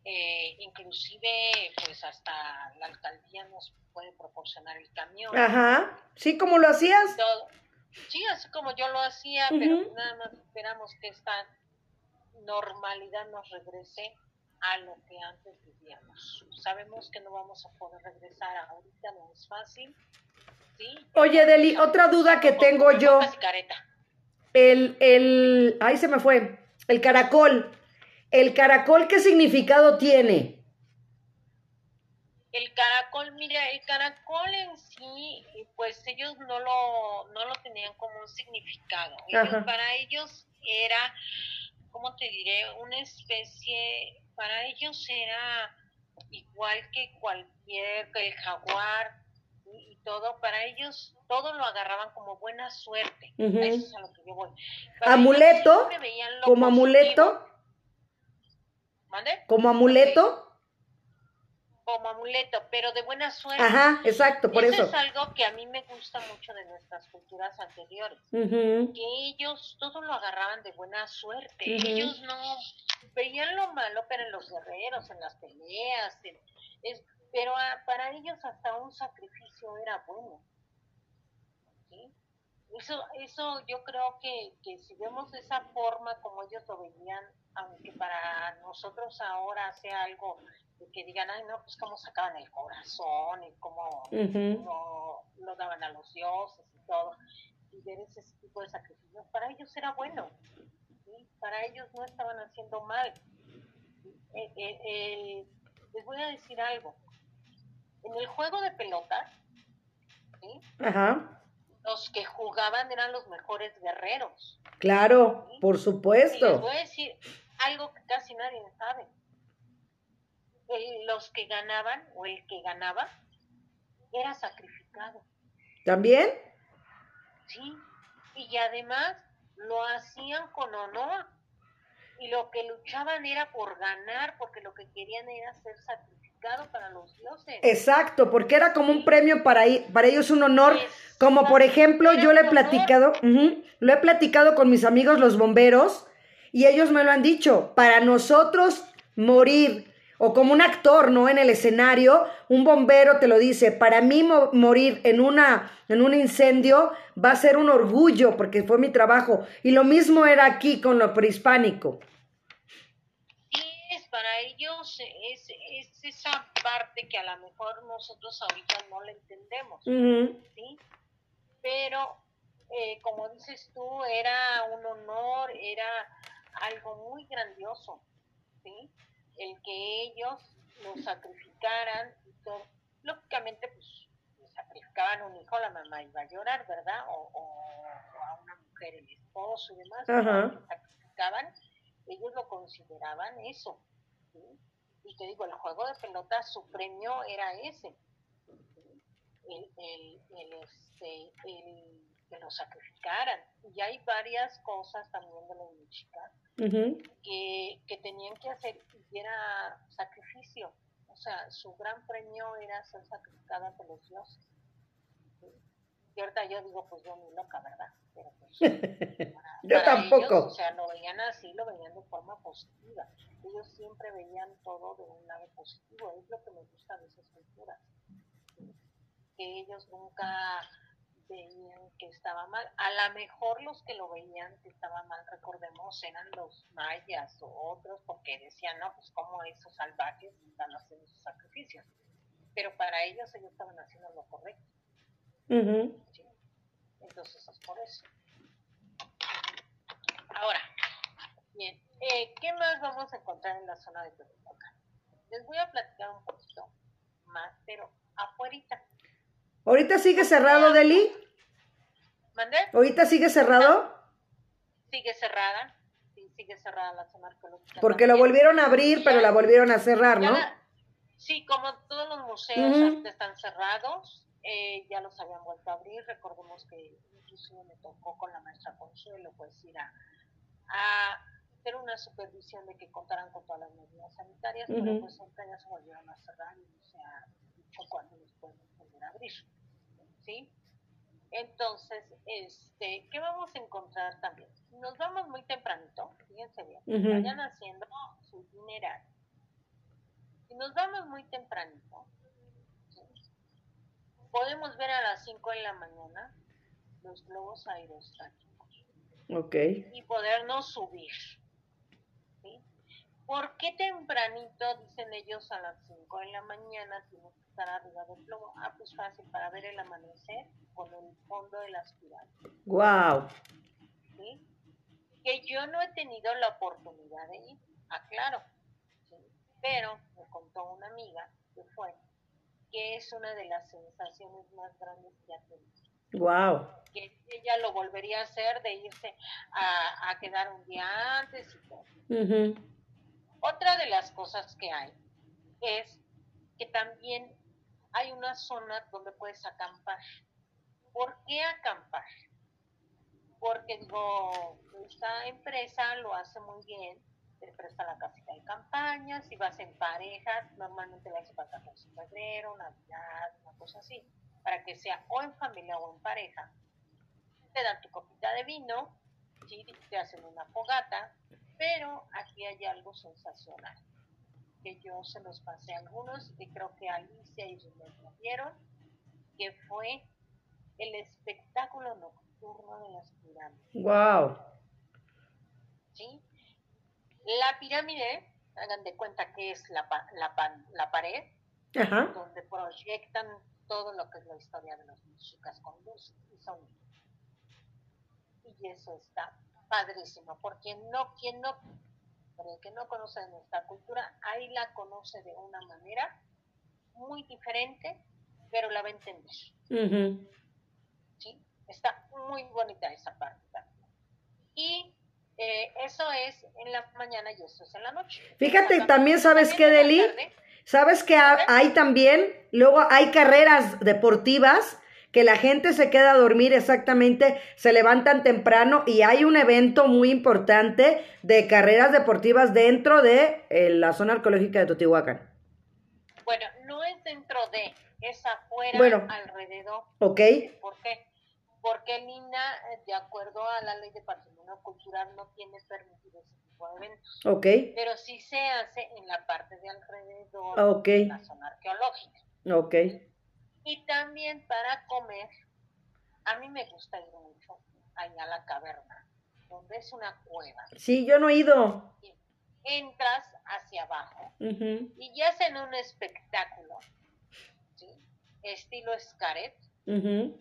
S2: Eh, inclusive, pues hasta la alcaldía nos puede proporcionar el camión.
S1: Ajá, sí, como lo hacías.
S2: Sí, así como yo lo hacía, pero nada más esperamos que esta normalidad nos regrese a lo que antes vivíamos. Sabemos que no vamos a poder regresar ahorita, no es fácil. ¿sí?
S1: Oye, Deli, otra duda que tengo yo. El, el, ahí se me fue, el caracol. ¿El caracol qué significado tiene?
S2: El caracol, mira, el caracol en sí, pues ellos no lo, no lo tenían como un significado. para ellos era, ¿cómo te diré? Una especie, para ellos era igual que cualquier, que el jaguar y, todo, para ellos todo lo agarraban como buena suerte. Eso es a lo que yo voy.
S1: ¿Amuleto? ¿Como amuleto?
S2: ¿Mande?
S1: ¿Como amuleto?
S2: Como amuleto, pero de buena suerte.
S1: Ajá, exacto, por eso.
S2: Eso es algo que a mí me gusta mucho de nuestras culturas anteriores, que ellos todo lo agarraban de buena suerte. Ellos no veían lo malo, pero en los guerreros, en las peleas, es, pero para ellos hasta un sacrificio era bueno. ¿sí? Eso, eso yo creo que, que si vemos esa forma como ellos lo veían, aunque para nosotros ahora sea algo que digan, ay, no, pues cómo sacaban el corazón y cómo lo, daban a los dioses y todo, y ver ese tipo de sacrificios, para ellos era bueno, para ellos no estaban haciendo mal. Eh, eh, eh, les voy a decir algo, en el juego de pelota, los que jugaban eran los mejores guerreros.
S1: Claro, por supuesto.
S2: les voy a decir algo que casi nadie sabe los que ganaban o el que ganaba era sacrificado.
S1: ¿También?
S2: Sí, y además lo hacían con honor. Y lo que luchaban era por ganar, porque lo que querían era ser sacrificado para los dioses.
S1: Exacto, porque era como un premio para, para ellos, un honor. como por ejemplo, yo le he platicado, lo he platicado con mis amigos los bomberos, y ellos me lo han dicho, para nosotros morir o como un actor, ¿no? En el escenario, un bombero te lo dice, para mí morir en, una, en un incendio va a ser un orgullo porque fue mi trabajo. Y lo mismo era aquí con lo prehispánico.
S2: Sí, es para ellos, es, es esa parte que a lo mejor nosotros ahorita no la entendemos, ¿sí? Pero, eh, como dices tú, era un honor, era algo muy grandioso, ¿sí? El que ellos lo sacrificaran y todo. Lógicamente, pues, sacrificaban un hijo, la mamá iba a llorar, ¿verdad? O, a una mujer, el esposo y demás, sacrificaban, ellos lo consideraban eso. Y te digo, el juego de pelota, su premio era ese. El, el, el, este, el que lo sacrificaran. Y hay varias cosas también de la chica que, que tenían que hacer y era sacrificio. O sea, su gran premio era ser sacrificada por los dioses. Y ahorita yo digo, pues yo ni loca, ¿verdad? Pero pues,
S1: yo tampoco.
S2: o sea, lo veían así, lo veían de forma positiva. Ellos siempre veían todo de un lado positivo. Es lo que me gusta de esas culturas. Que ellos nunca veían que estaba mal. A lo mejor los que lo veían que estaba mal, recordemos, eran los mayas o otros, porque decían, no, pues como esos salvajes están haciendo sus sacrificios. Pero para ellos ellos estaban haciendo lo correcto. Entonces es por eso. Ahora, bien, eh, ¿qué más vamos a encontrar en la zona de Teotihuacán? Les voy a platicar un poquito más, pero afuera.
S1: ¿Ahorita sigue cerrado, Deli?
S2: ¿Mandé?
S1: ¿Ahorita sigue cerrado?
S2: Sigue cerrada, sí, sigue cerrada la zona arqueológica.
S1: Porque lo volvieron a abrir, pero la volvieron a cerrar, ¿no?
S2: sí, como todos los museos están cerrados, eh, ya los habían vuelto a abrir. Recordemos que incluso me tocó con la maestra Consuelo, pues ir a, hacer una supervisión de que contaran con todas las medidas sanitarias, pero pues ahorita ya se volvieron a cerrar y no se dicho cuándo los pueden volver a abrir. ¿Sí? Entonces, este, ¿qué vamos a encontrar también? Nos vamos muy tempranito, fíjense bien, vayan haciendo su dineral. Si nos vamos muy tempranito, podemos ver a las 5 de la mañana los globos aerostáticos.
S1: Ok.
S2: Y podernos subir. ¿Por qué tempranito, dicen ellos, a las 5 de la mañana tenemos que estar arriba del globo? Ah, pues fácil, para ver el amanecer con el fondo de las pirámides.
S1: ¡Wow!
S2: ¿Sí? Que yo no he tenido la oportunidad de ir, aclaro. ¿sí? Pero me contó una amiga que fue que es una de las sensaciones más grandes que ha tenido.
S1: Wow.
S2: Que ella lo volvería a hacer de irse a, a quedar un día antes y todo. Otra de las cosas que hay es que también hay una zona donde puedes acampar. ¿Por qué acampar? Porque esta empresa lo hace muy bien te presta la casita de campaña, si vas en pareja, normalmente vas para 14 de febrero, Navidad, una cosa así, para que sea o en familia o en pareja. Te dan tu copita de vino, te hacen una fogata, pero aquí hay algo sensacional, que yo se los pasé a algunos y creo que Alicia y sus lo vieron, que fue el espectáculo nocturno de las pirámides.
S1: ¡Wow!
S2: ¿Sí? La pirámide, hagan de cuenta que es la, la, la pared, donde proyectan todo lo que es la historia de los mexicas con luz y sonido. Y eso está padrísimo, porque no, quien no, el que no conoce nuestra cultura, ahí la conoce de una manera muy diferente, pero la va a entender. ¿Sí? Está muy bonita esa parte Y eh, eso es en la mañana y eso es en la noche.
S1: Fíjate, también sabes qué, Deli, sabes que hay también, luego hay carreras deportivas que la gente se queda a dormir exactamente, se levantan temprano y hay un evento muy importante de carreras deportivas dentro de eh, la zona arqueológica de Totihuacán.
S2: Bueno, no es dentro de, es afuera, bueno, alrededor.
S1: Ok.
S2: ¿Por qué? Porque el INA, eh, de acuerdo a la ley de patrimonio cultural, no tiene permitido ese tipo de eventos.
S1: Ok.
S2: Pero sí se hace en la parte de alrededor de la zona arqueológica.
S1: Ok.
S2: Y también para comer, a mí me gusta ir mucho allá a la caverna, donde es una cueva.
S1: Sí, yo no he ido.
S2: Entras hacia abajo y ya hacen un espectáculo, ¿sí? estilo Scaret,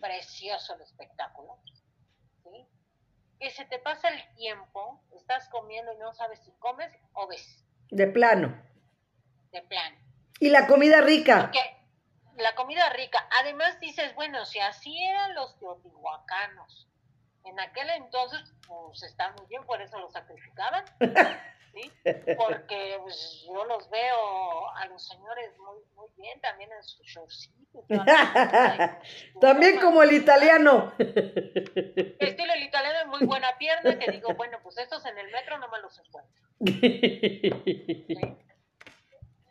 S2: Precioso el espectáculo. ¿sí? Que se te pasa el tiempo, estás comiendo y no sabes si comes o ves.
S1: De plano.
S2: De plano.
S1: ¿Y la comida rica?
S2: Porque la comida rica. Además dices, bueno, si así eran los teotihuacanos, en aquel entonces, pues está muy bien, por eso lo sacrificaban. ¿sí? Porque pues, yo los veo a los señores muy, muy bien también en su showcito.
S1: también como el italiano.
S2: Estilo el italiano es muy buena pierna que digo, bueno, pues estos en el metro no me los encuentro.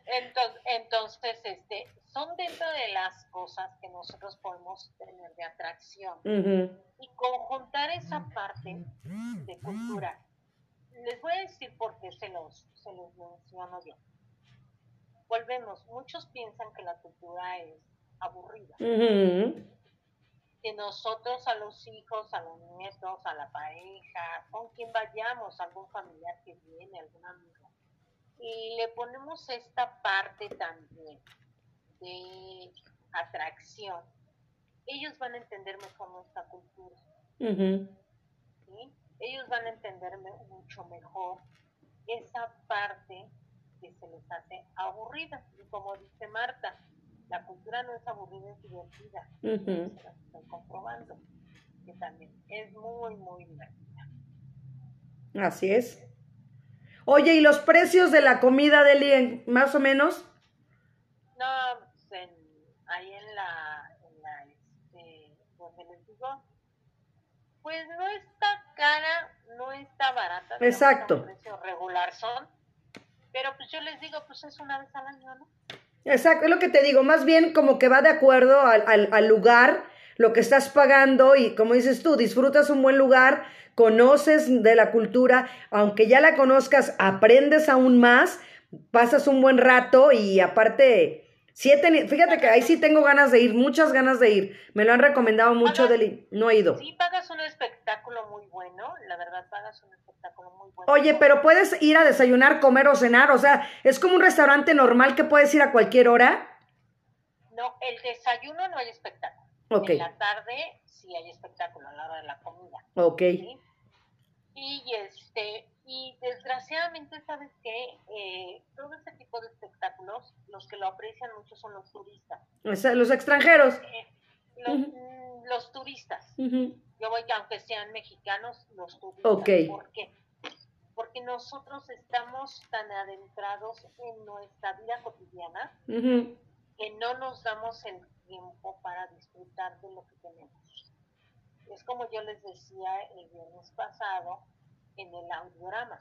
S2: Entonces, entonces, este, son dentro de las cosas que nosotros podemos tener de atracción y conjuntar esa parte de cultura. Les voy a decir por qué se los, se los menciono bien. Volvemos, muchos piensan que la cultura es aburrida. Que nosotros a los hijos, a los nietos, a la pareja, con quien vayamos, algún familiar que viene, algún amigo, y le ponemos esta parte también de atracción, ellos van a entender mejor nuestra cultura. Ellos van a entender mucho mejor esa parte que se les hace aburrida. Y como dice Marta, la cultura no es aburrida, es divertida. estoy comprobando que también es muy, muy divertida.
S1: Así es. Oye, ¿y los precios de la comida, Deli, más o menos?
S2: No, ahí en la, en la este, donde les digo, pues no está cara, no está barata.
S1: Exacto.
S2: Precio regular son, pero pues yo les digo, pues es una vez al año, ¿no?
S1: Exacto, es lo que te digo, más bien como que va de acuerdo al, al, al lugar, lo que estás pagando y como dices tú, disfrutas un buen lugar, conoces de la cultura, aunque ya la conozcas, aprendes aún más, pasas un buen rato y aparte Sí fíjate que ahí sí tengo ganas de ir, muchas ganas de ir. Me lo han recomendado mucho, Deli. No he ido.
S2: Sí, pagas un espectáculo muy bueno, la verdad, pagas un espectáculo muy bueno.
S1: Oye, pero puedes ir a desayunar, comer o cenar, o sea, ¿es como un restaurante normal que puedes ir a cualquier hora?
S2: No, el desayuno no hay espectáculo. Ok. En la tarde sí hay espectáculo a la hora de la comida.
S1: Ok.
S2: Y este, y desgraciadamente, ¿sabes que eh, todo ese tipo de espectáculos, los que lo aprecian mucho son los turistas.
S1: los extranjeros.
S2: Eh, mm, los, turistas. Yo voy, aunque sean mexicanos, los turistas. ¿Por qué? Porque nosotros estamos tan adentrados en nuestra vida cotidiana que no nos damos el tiempo para disfrutar de lo que tenemos. Es como yo les decía el viernes pasado, en el audiorama.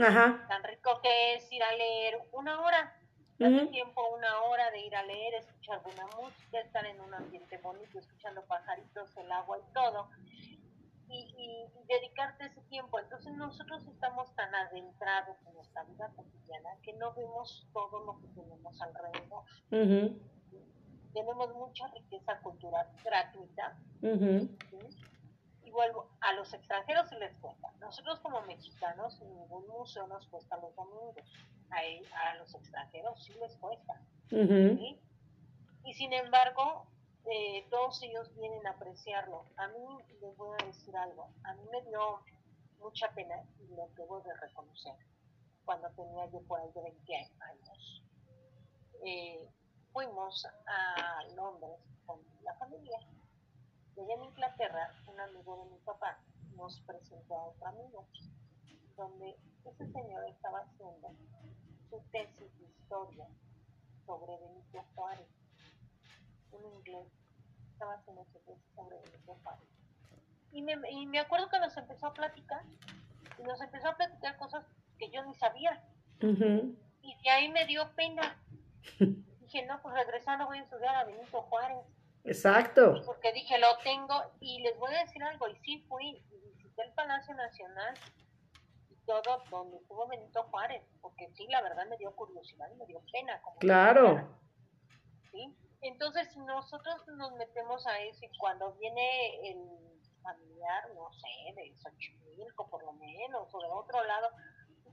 S1: Ajá.
S2: Tan rico que es ir a leer una hora, Hace tiempo, una hora de ir a leer, escuchar buena música, estar en un ambiente bonito, escuchando pajaritos, el agua y todo, y, dedicarte ese tiempo. Entonces nosotros estamos tan adentrados en nuestra vida cotidiana que no vemos todo lo que tenemos alrededor. Tenemos mucha riqueza cultural gratuita vuelvo, a los extranjeros se les cuesta. Nosotros como mexicanos, ningún museo nos cuesta los domingos. A, a los extranjeros sí les cuesta. Y sin embargo, eh, todos ellos vienen a apreciarlo. A mí les voy a decir algo. A mí me dio mucha pena y lo debo de reconocer. Cuando tenía yo por ahí de 20 años. Eh, fuimos a Londres con la familia allá en Inglaterra, un amigo de mi papá nos presentó a otro amigo, donde ese señor estaba haciendo su tesis de historia sobre Benito Juárez, un inglés, estaba haciendo su tesis sobre Benito Juárez. Y me, y me acuerdo que nos empezó a platicar, y nos empezó a platicar cosas que yo ni sabía. Y de ahí me dio pena. Dije, no, pues regresando voy a estudiar a Benito Juárez.
S1: Exacto.
S2: Porque dije, lo tengo, y les voy a decir algo, y sí fui, y visité el Palacio Nacional y todo donde estuvo Benito Juárez, porque sí, la verdad me dio curiosidad y me dio pena.
S1: claro.
S2: ¿Sí? Entonces, si nosotros nos metemos a eso y cuando viene el familiar, no sé, de Xochimilco por lo menos, o de otro lado,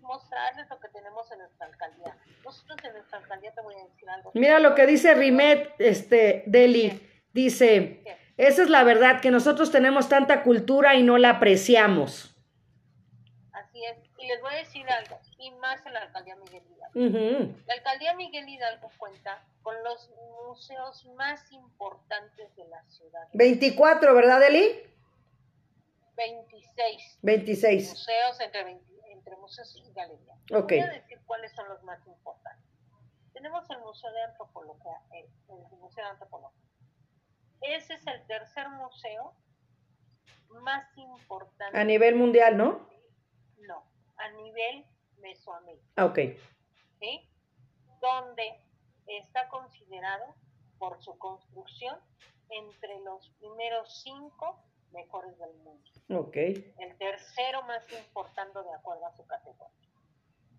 S2: mostrarles lo que tenemos en nuestra alcaldía. Nosotros en nuestra alcaldía te voy a decir algo.
S1: Mira lo que dice Rimet, este, Deli. Dice, esa es la verdad, que nosotros tenemos tanta cultura y no la apreciamos.
S2: Así es. Y les voy a decir algo, y más en la alcaldía Miguel Hidalgo. La alcaldía Miguel Hidalgo cuenta con los museos más importantes de la ciudad.
S1: 24, ¿verdad, Eli?
S2: 26.
S1: 26.
S2: Museos entre, entre museos y galerías.
S1: Okay.
S2: Voy a decir cuáles son los más importantes. Tenemos el Museo de Antropología, el, el Museo de Antropología. Ese es el tercer museo más importante.
S1: A nivel mundial, ¿no?
S2: No, a nivel Mesoamérica.
S1: Ah, ok.
S2: ¿sí? Donde está considerado por su construcción entre los primeros cinco mejores del mundo.
S1: Ok.
S2: El tercero más importante de acuerdo a su categoría.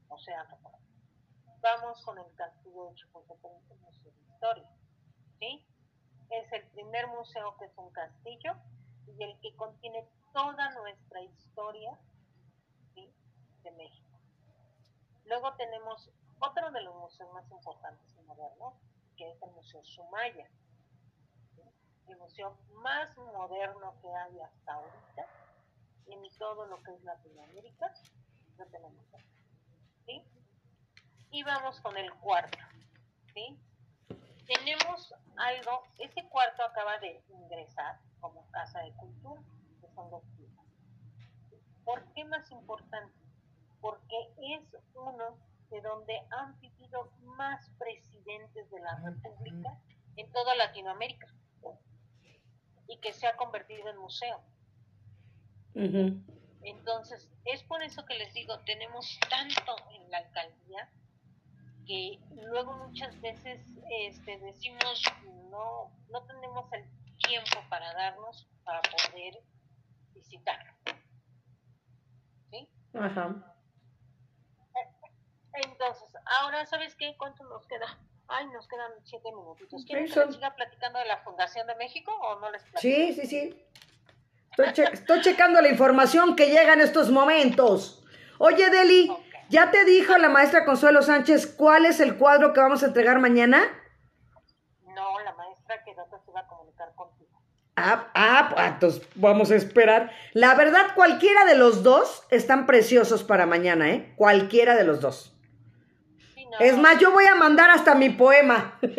S2: O sea, vamos con el castillo de Chapultepec, Museo de Historia. ¿sí? Es el primer museo que es un castillo y el que contiene toda nuestra historia ¿sí? de México. Luego tenemos otro de los museos más importantes y modernos, que es el Museo Sumaya. Museo más moderno que hay hasta ahorita en todo lo que es Latinoamérica. Lo tenemos. ¿sí? Y vamos con el cuarto. ¿sí? Tenemos algo, ese cuarto acaba de ingresar como Casa de Cultura, que son dos piezas. ¿Por qué más importante? Porque es uno de donde han vivido más presidentes de la República en toda Latinoamérica y que se ha convertido en museo. Entonces, es por eso que les digo, tenemos tanto en la alcaldía que luego muchas veces este, decimos no, no tenemos el tiempo para darnos para poder visitarlo. ¿Sí?
S1: Ajá.
S2: Entonces, ahora, ¿sabes qué? ¿Cuánto nos queda? Ay, nos quedan siete minutitos. ¿Quieren que les siga platicando de la Fundación de México o no les platico?
S1: Sí, sí, sí. Estoy, che- estoy checando la información que llega en estos momentos. Oye, Deli. ¿ya te dijo la maestra Consuelo Sánchez cuál es el cuadro que vamos a entregar mañana?
S2: No, la maestra que no se iba a comunicar contigo.
S1: Ah, ah, pues, entonces vamos a esperar. La verdad, cualquiera de los dos están preciosos para mañana, ¿eh? Cualquiera de los dos.
S2: No,
S1: Es más, yo voy a mandar hasta mi poema.
S2: No,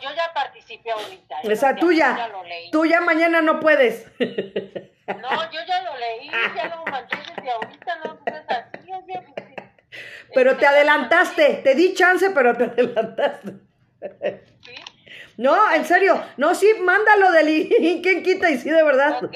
S2: yo ya participé ahorita. ¿eh?
S1: Esa
S2: Ya-
S1: tuya.
S2: Ya lo leí.
S1: Tú ya mañana no puedes.
S2: No, yo ya lo leí, ya lo mandé desde ahorita, no así, pues, sí.
S1: Pero te adelantaste. Te di chance, pero te adelantaste.
S2: Sí,
S1: No, en serio. No, sí, mándalo, Deli. ¿Quién quita? Y sí, de verdad.
S2: ok.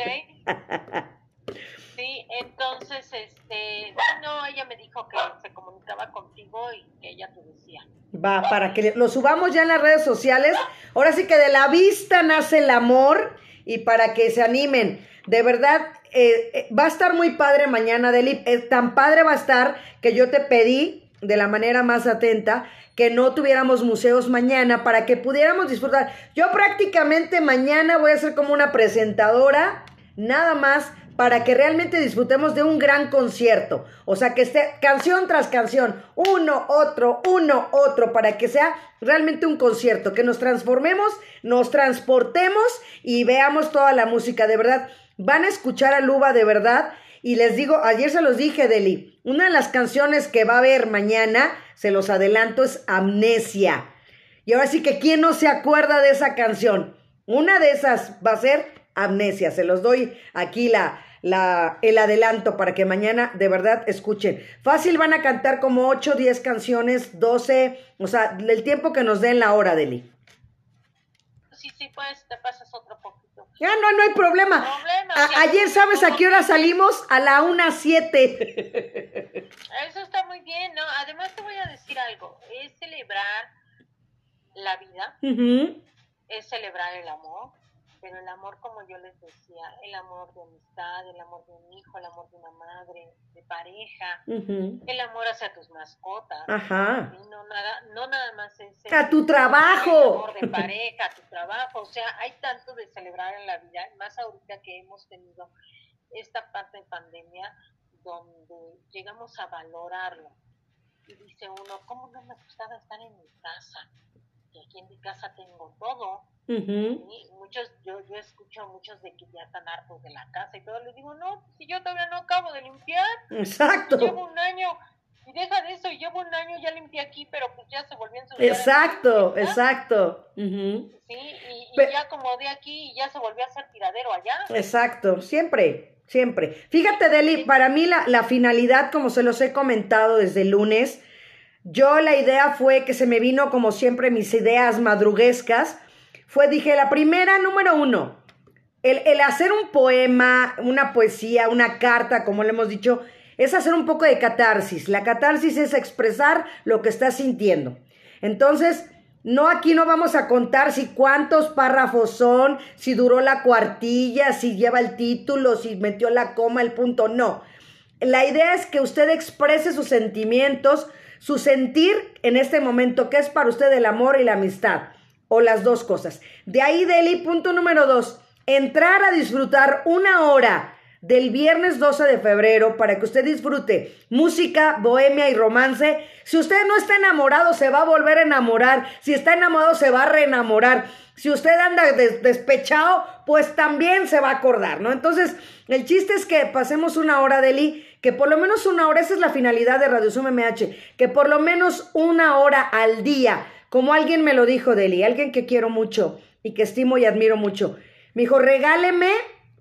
S2: Sí, entonces, este, no, ella me dijo que se comunicaba contigo y que ella te decía.
S1: Va, para que lo subamos ya en las redes sociales. Ahora sí que de la vista nace el amor y para que se animen. De verdad, eh, eh, va a estar muy padre mañana, Deli. Eh, tan padre va a estar que yo te pedí de la manera más atenta que no tuviéramos museos mañana para que pudiéramos disfrutar. Yo prácticamente mañana voy a ser como una presentadora, nada más para que realmente disfrutemos de un gran concierto. O sea, que esté canción tras canción, uno, otro, uno, otro, para que sea realmente un concierto, que nos transformemos, nos transportemos y veamos toda la música. De verdad, van a escuchar a Luba de verdad. Y les digo, ayer se los dije, Deli, una de las canciones que va a haber mañana, se los adelanto, es Amnesia. Y ahora sí que, ¿quién no se acuerda de esa canción? Una de esas va a ser Amnesia. Se los doy aquí la, la, el adelanto para que mañana de verdad escuchen. Fácil van a cantar como 8, 10 canciones, 12, o sea, el tiempo que nos den la hora, Deli.
S2: Sí, sí, pues te pasas otro poquito.
S1: Ya no, no hay problema.
S2: Problema,
S1: A-
S2: ya.
S1: ayer, ¿sabes a qué hora salimos? A la 1.07.
S2: Eso está muy bien, ¿no? Además te voy a decir algo, es celebrar la vida, es celebrar el amor, pero el amor, como yo les decía, el amor de amistad, el amor de un hijo, el amor de una madre, de pareja, el amor hacia tus mascotas.
S1: Ajá.
S2: ¿sí? No, nada, no nada más es el-
S1: A tu
S2: el
S1: trabajo.
S2: amor de pareja, a tu trabajo, o sea, hay tanto de celebrar en la vida, más ahorita que hemos tenido esta parte de pandemia donde llegamos a valorarlo. Y dice uno, ¿cómo no me gustaba estar en mi casa? Y aquí en mi casa tengo todo.
S1: Ujú.
S2: ¿sí? Muchos, yo, yo escucho a muchos de que ya están hartos de la casa y todo. Les digo, no, si yo todavía no acabo de limpiar,
S1: Exacto.
S2: llevo un año. Y deja de eso, llevo un año, ya limpié aquí, pero pues ya se volvió a.
S1: Exacto, exacto. Ujú.
S2: Sí, y, y
S1: Pe-
S2: ya acomodé aquí y ya se volvió a hacer tiradero allá.
S1: Exacto, siempre, siempre. Fíjate, Deli, para mí la, la finalidad, como se los he comentado desde el lunes, yo la idea fue que se me vino como siempre mis ideas madruguescas. Fue, dije, la primera, número uno, el, el, hacer un poema, una poesía, una carta, como le hemos dicho, es hacer un poco de catarsis. La catarsis es expresar lo que estás sintiendo. Entonces, no aquí no vamos a contar si cuántos párrafos son, si duró la cuartilla, si lleva el título, si metió la coma, el punto, no. La idea es que usted exprese sus sentimientos, su sentir en este momento, que es para usted el amor y la amistad, o las dos cosas. De ahí, Deli, punto número dos, entrar a disfrutar una hora del viernes 12 de febrero para que usted disfrute música, bohemia y romance. Si usted no está enamorado, se va a volver a enamorar. Si está enamorado, se va a reenamorar. Si usted anda despechado, pues también se va a acordar, ¿no? Entonces, el chiste es que pasemos una hora, Deli, que por lo menos una hora, esa es la finalidad de Radio Zoom MH, que por lo menos una hora al día, como alguien me lo dijo, Deli, alguien que quiero mucho y que estimo y admiro mucho. Me dijo, regáleme,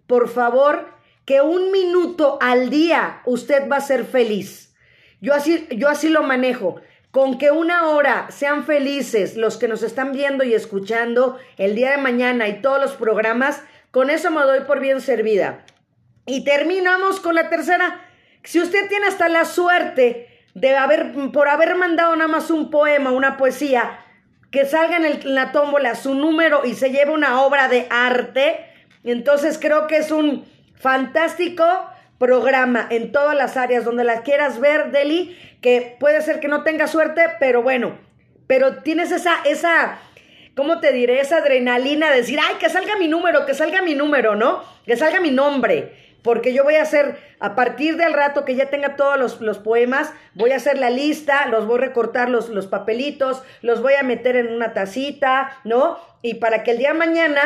S1: por favor, que un minuto al día usted va a ser feliz. Yo así, yo así lo manejo. Con que una hora sean felices los que nos están viendo y escuchando el día de mañana y todos los programas, con eso me doy por bien servida. Y terminamos con la tercera. Si usted tiene hasta la suerte de haber, por haber mandado nada más un poema, una poesía, que salga en, la tómbola su número y se lleve una obra de arte, entonces creo que es un fantástico programa en todas las áreas donde la quieras ver, Deli, que puede ser que no tenga suerte, pero bueno, pero tienes esa, esa, ¿cómo te diré? Esa adrenalina de decir, ay, que salga mi número, que salga mi número, ¿no? Que salga mi nombre. Porque yo voy a hacer, a partir del rato que ya tenga todos los, los poemas, voy a hacer la lista, los voy a recortar los, los papelitos, los voy a meter en una tacita, ¿no? Y para que el día de mañana,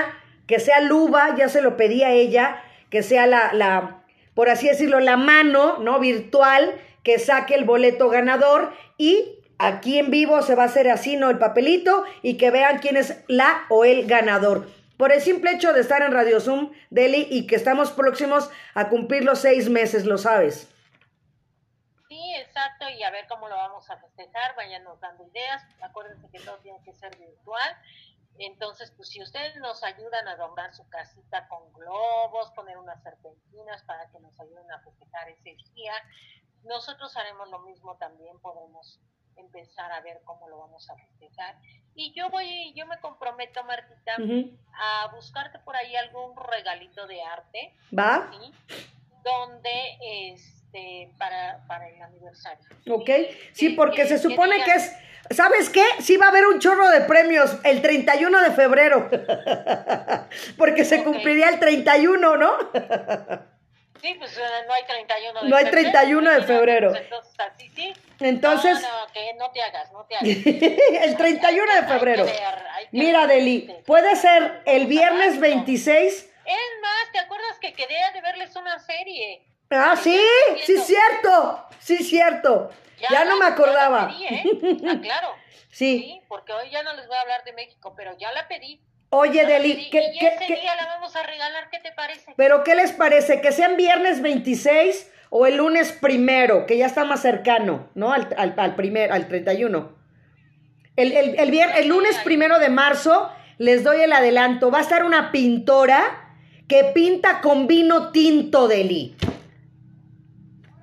S1: que sea Luba, ya se lo pedí a ella, que sea la, la, por así decirlo, la mano, ¿no? Virtual, que saque el boleto ganador y aquí en vivo se va a hacer así, ¿no? El papelito y que vean quién es la o el ganador. Por el simple hecho de estar en Radio Zoom, Deli, y que estamos próximos a cumplir los seis meses, lo sabes.
S2: Sí, exacto, y a ver cómo lo vamos a festejar, váyanos dando ideas, acuérdense que todo tiene que ser virtual, entonces, pues si ustedes nos ayudan a adornar su casita con globos, poner unas serpentinas para que nos ayuden a festejar ese día, nosotros haremos lo mismo también, podemos empezar a ver cómo lo vamos a festejar. Y yo voy, yo me comprometo, Martita, a buscarte por ahí algún regalito de arte.
S1: ¿Va?
S2: ¿sí? Donde, este, para, para el aniversario.
S1: Ok, sí, porque se supone que es ¿Sabes qué? Sí va a haber un chorro de premios el 31 de febrero. Porque se cumpliría el 31, ¿no?
S2: Sí, pues no hay 31 de
S1: No hay 31 de febrero.
S2: Entonces, así sí.
S1: Entonces.
S2: No, no, que no te hagas, no te hagas.
S1: el 31 de febrero. Mira, Deli, puede ser el viernes 26.
S2: Es más, ¿te acuerdas que quedé de verles una serie?
S1: Ah, sí, sí, cierto. Sí, cierto. Ya, ya no me acordaba.
S2: Ya la pedí, ¿eh? Ah, claro.
S1: Sí.
S2: sí. Porque hoy ya no les voy a hablar de México, pero ya la pedí.
S1: Oye, Deli,
S2: ¿qué, y ese día la vamos a regalar, ¿qué te parece?
S1: Pero, ¿qué les parece? ¿Que sean viernes 26 o el lunes primero, que ya está más cercano, ¿no? Al, al, al primer, al 31. El, el, el, vier, el lunes primero de marzo, les doy el adelanto, va a estar una pintora que pinta con vino tinto, Deli.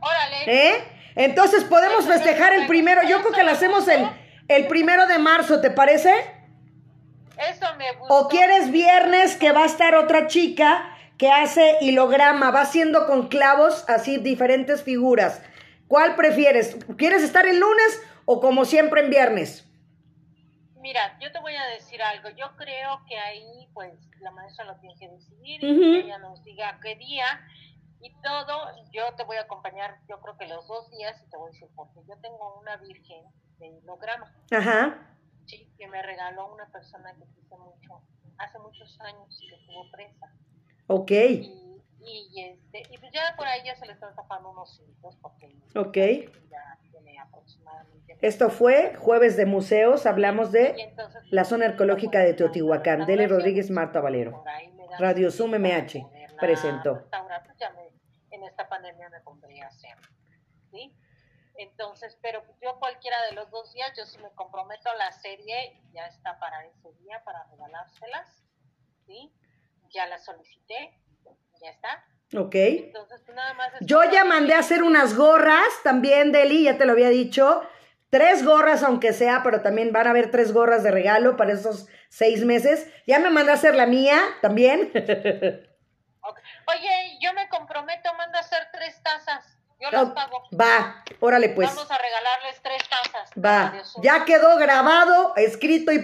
S2: Órale.
S1: ¿Eh? Entonces podemos festejar el primero. Yo creo que lo hacemos el, el primero de marzo, ¿te parece?
S2: Eso me gusta.
S1: O quieres viernes que va a estar otra chica que hace hilograma, va haciendo con clavos así diferentes figuras. ¿Cuál prefieres? ¿Quieres estar el lunes o como siempre en viernes?
S2: Mira, yo te voy a decir algo. Yo creo que ahí, pues, la maestra lo tiene que decidir y uh -huh. que ella nos diga qué día y todo, yo te voy a acompañar, yo creo que los dos días, y te voy a decir, porque yo tengo una virgen de hilograma.
S1: Ajá.
S2: Sí, que me regaló una persona que quise mucho, hace muchos años, que estuvo presa.
S1: Ok.
S2: Y, y, este, y pues ya por ahí ya se le están tapando unos cintos, porque
S1: Ok.
S2: ya tiene aproximadamente...
S1: Esto fue Jueves de Museos, hablamos de
S2: entonces,
S1: la zona arqueológica de Teotihuacán. Dele Rodríguez, Marta Valero. Radio Zoom MH presentó.
S2: Ya me, esta pandemia me pondría a hacer. ¿Sí? Entonces, pero yo cualquiera de los dos días, yo sí me comprometo a la serie, ya está para ese día, para regalárselas, ¿sí? Ya la solicité, ya está.
S1: Ok.
S2: Entonces, tú nada más...
S1: Yo ya mandé a hacer unas gorras también, Deli, ya te lo había dicho. Tres gorras, aunque sea, pero también van a haber tres gorras de regalo para esos seis meses. Ya me mandé a hacer la mía también.
S2: Oye, yo me comprometo, manda a hacer tres tazas. Yo las pago.
S1: Va, órale pues.
S2: Vamos a regalarles tres tazas.
S1: Va, ya quedó grabado, escrito y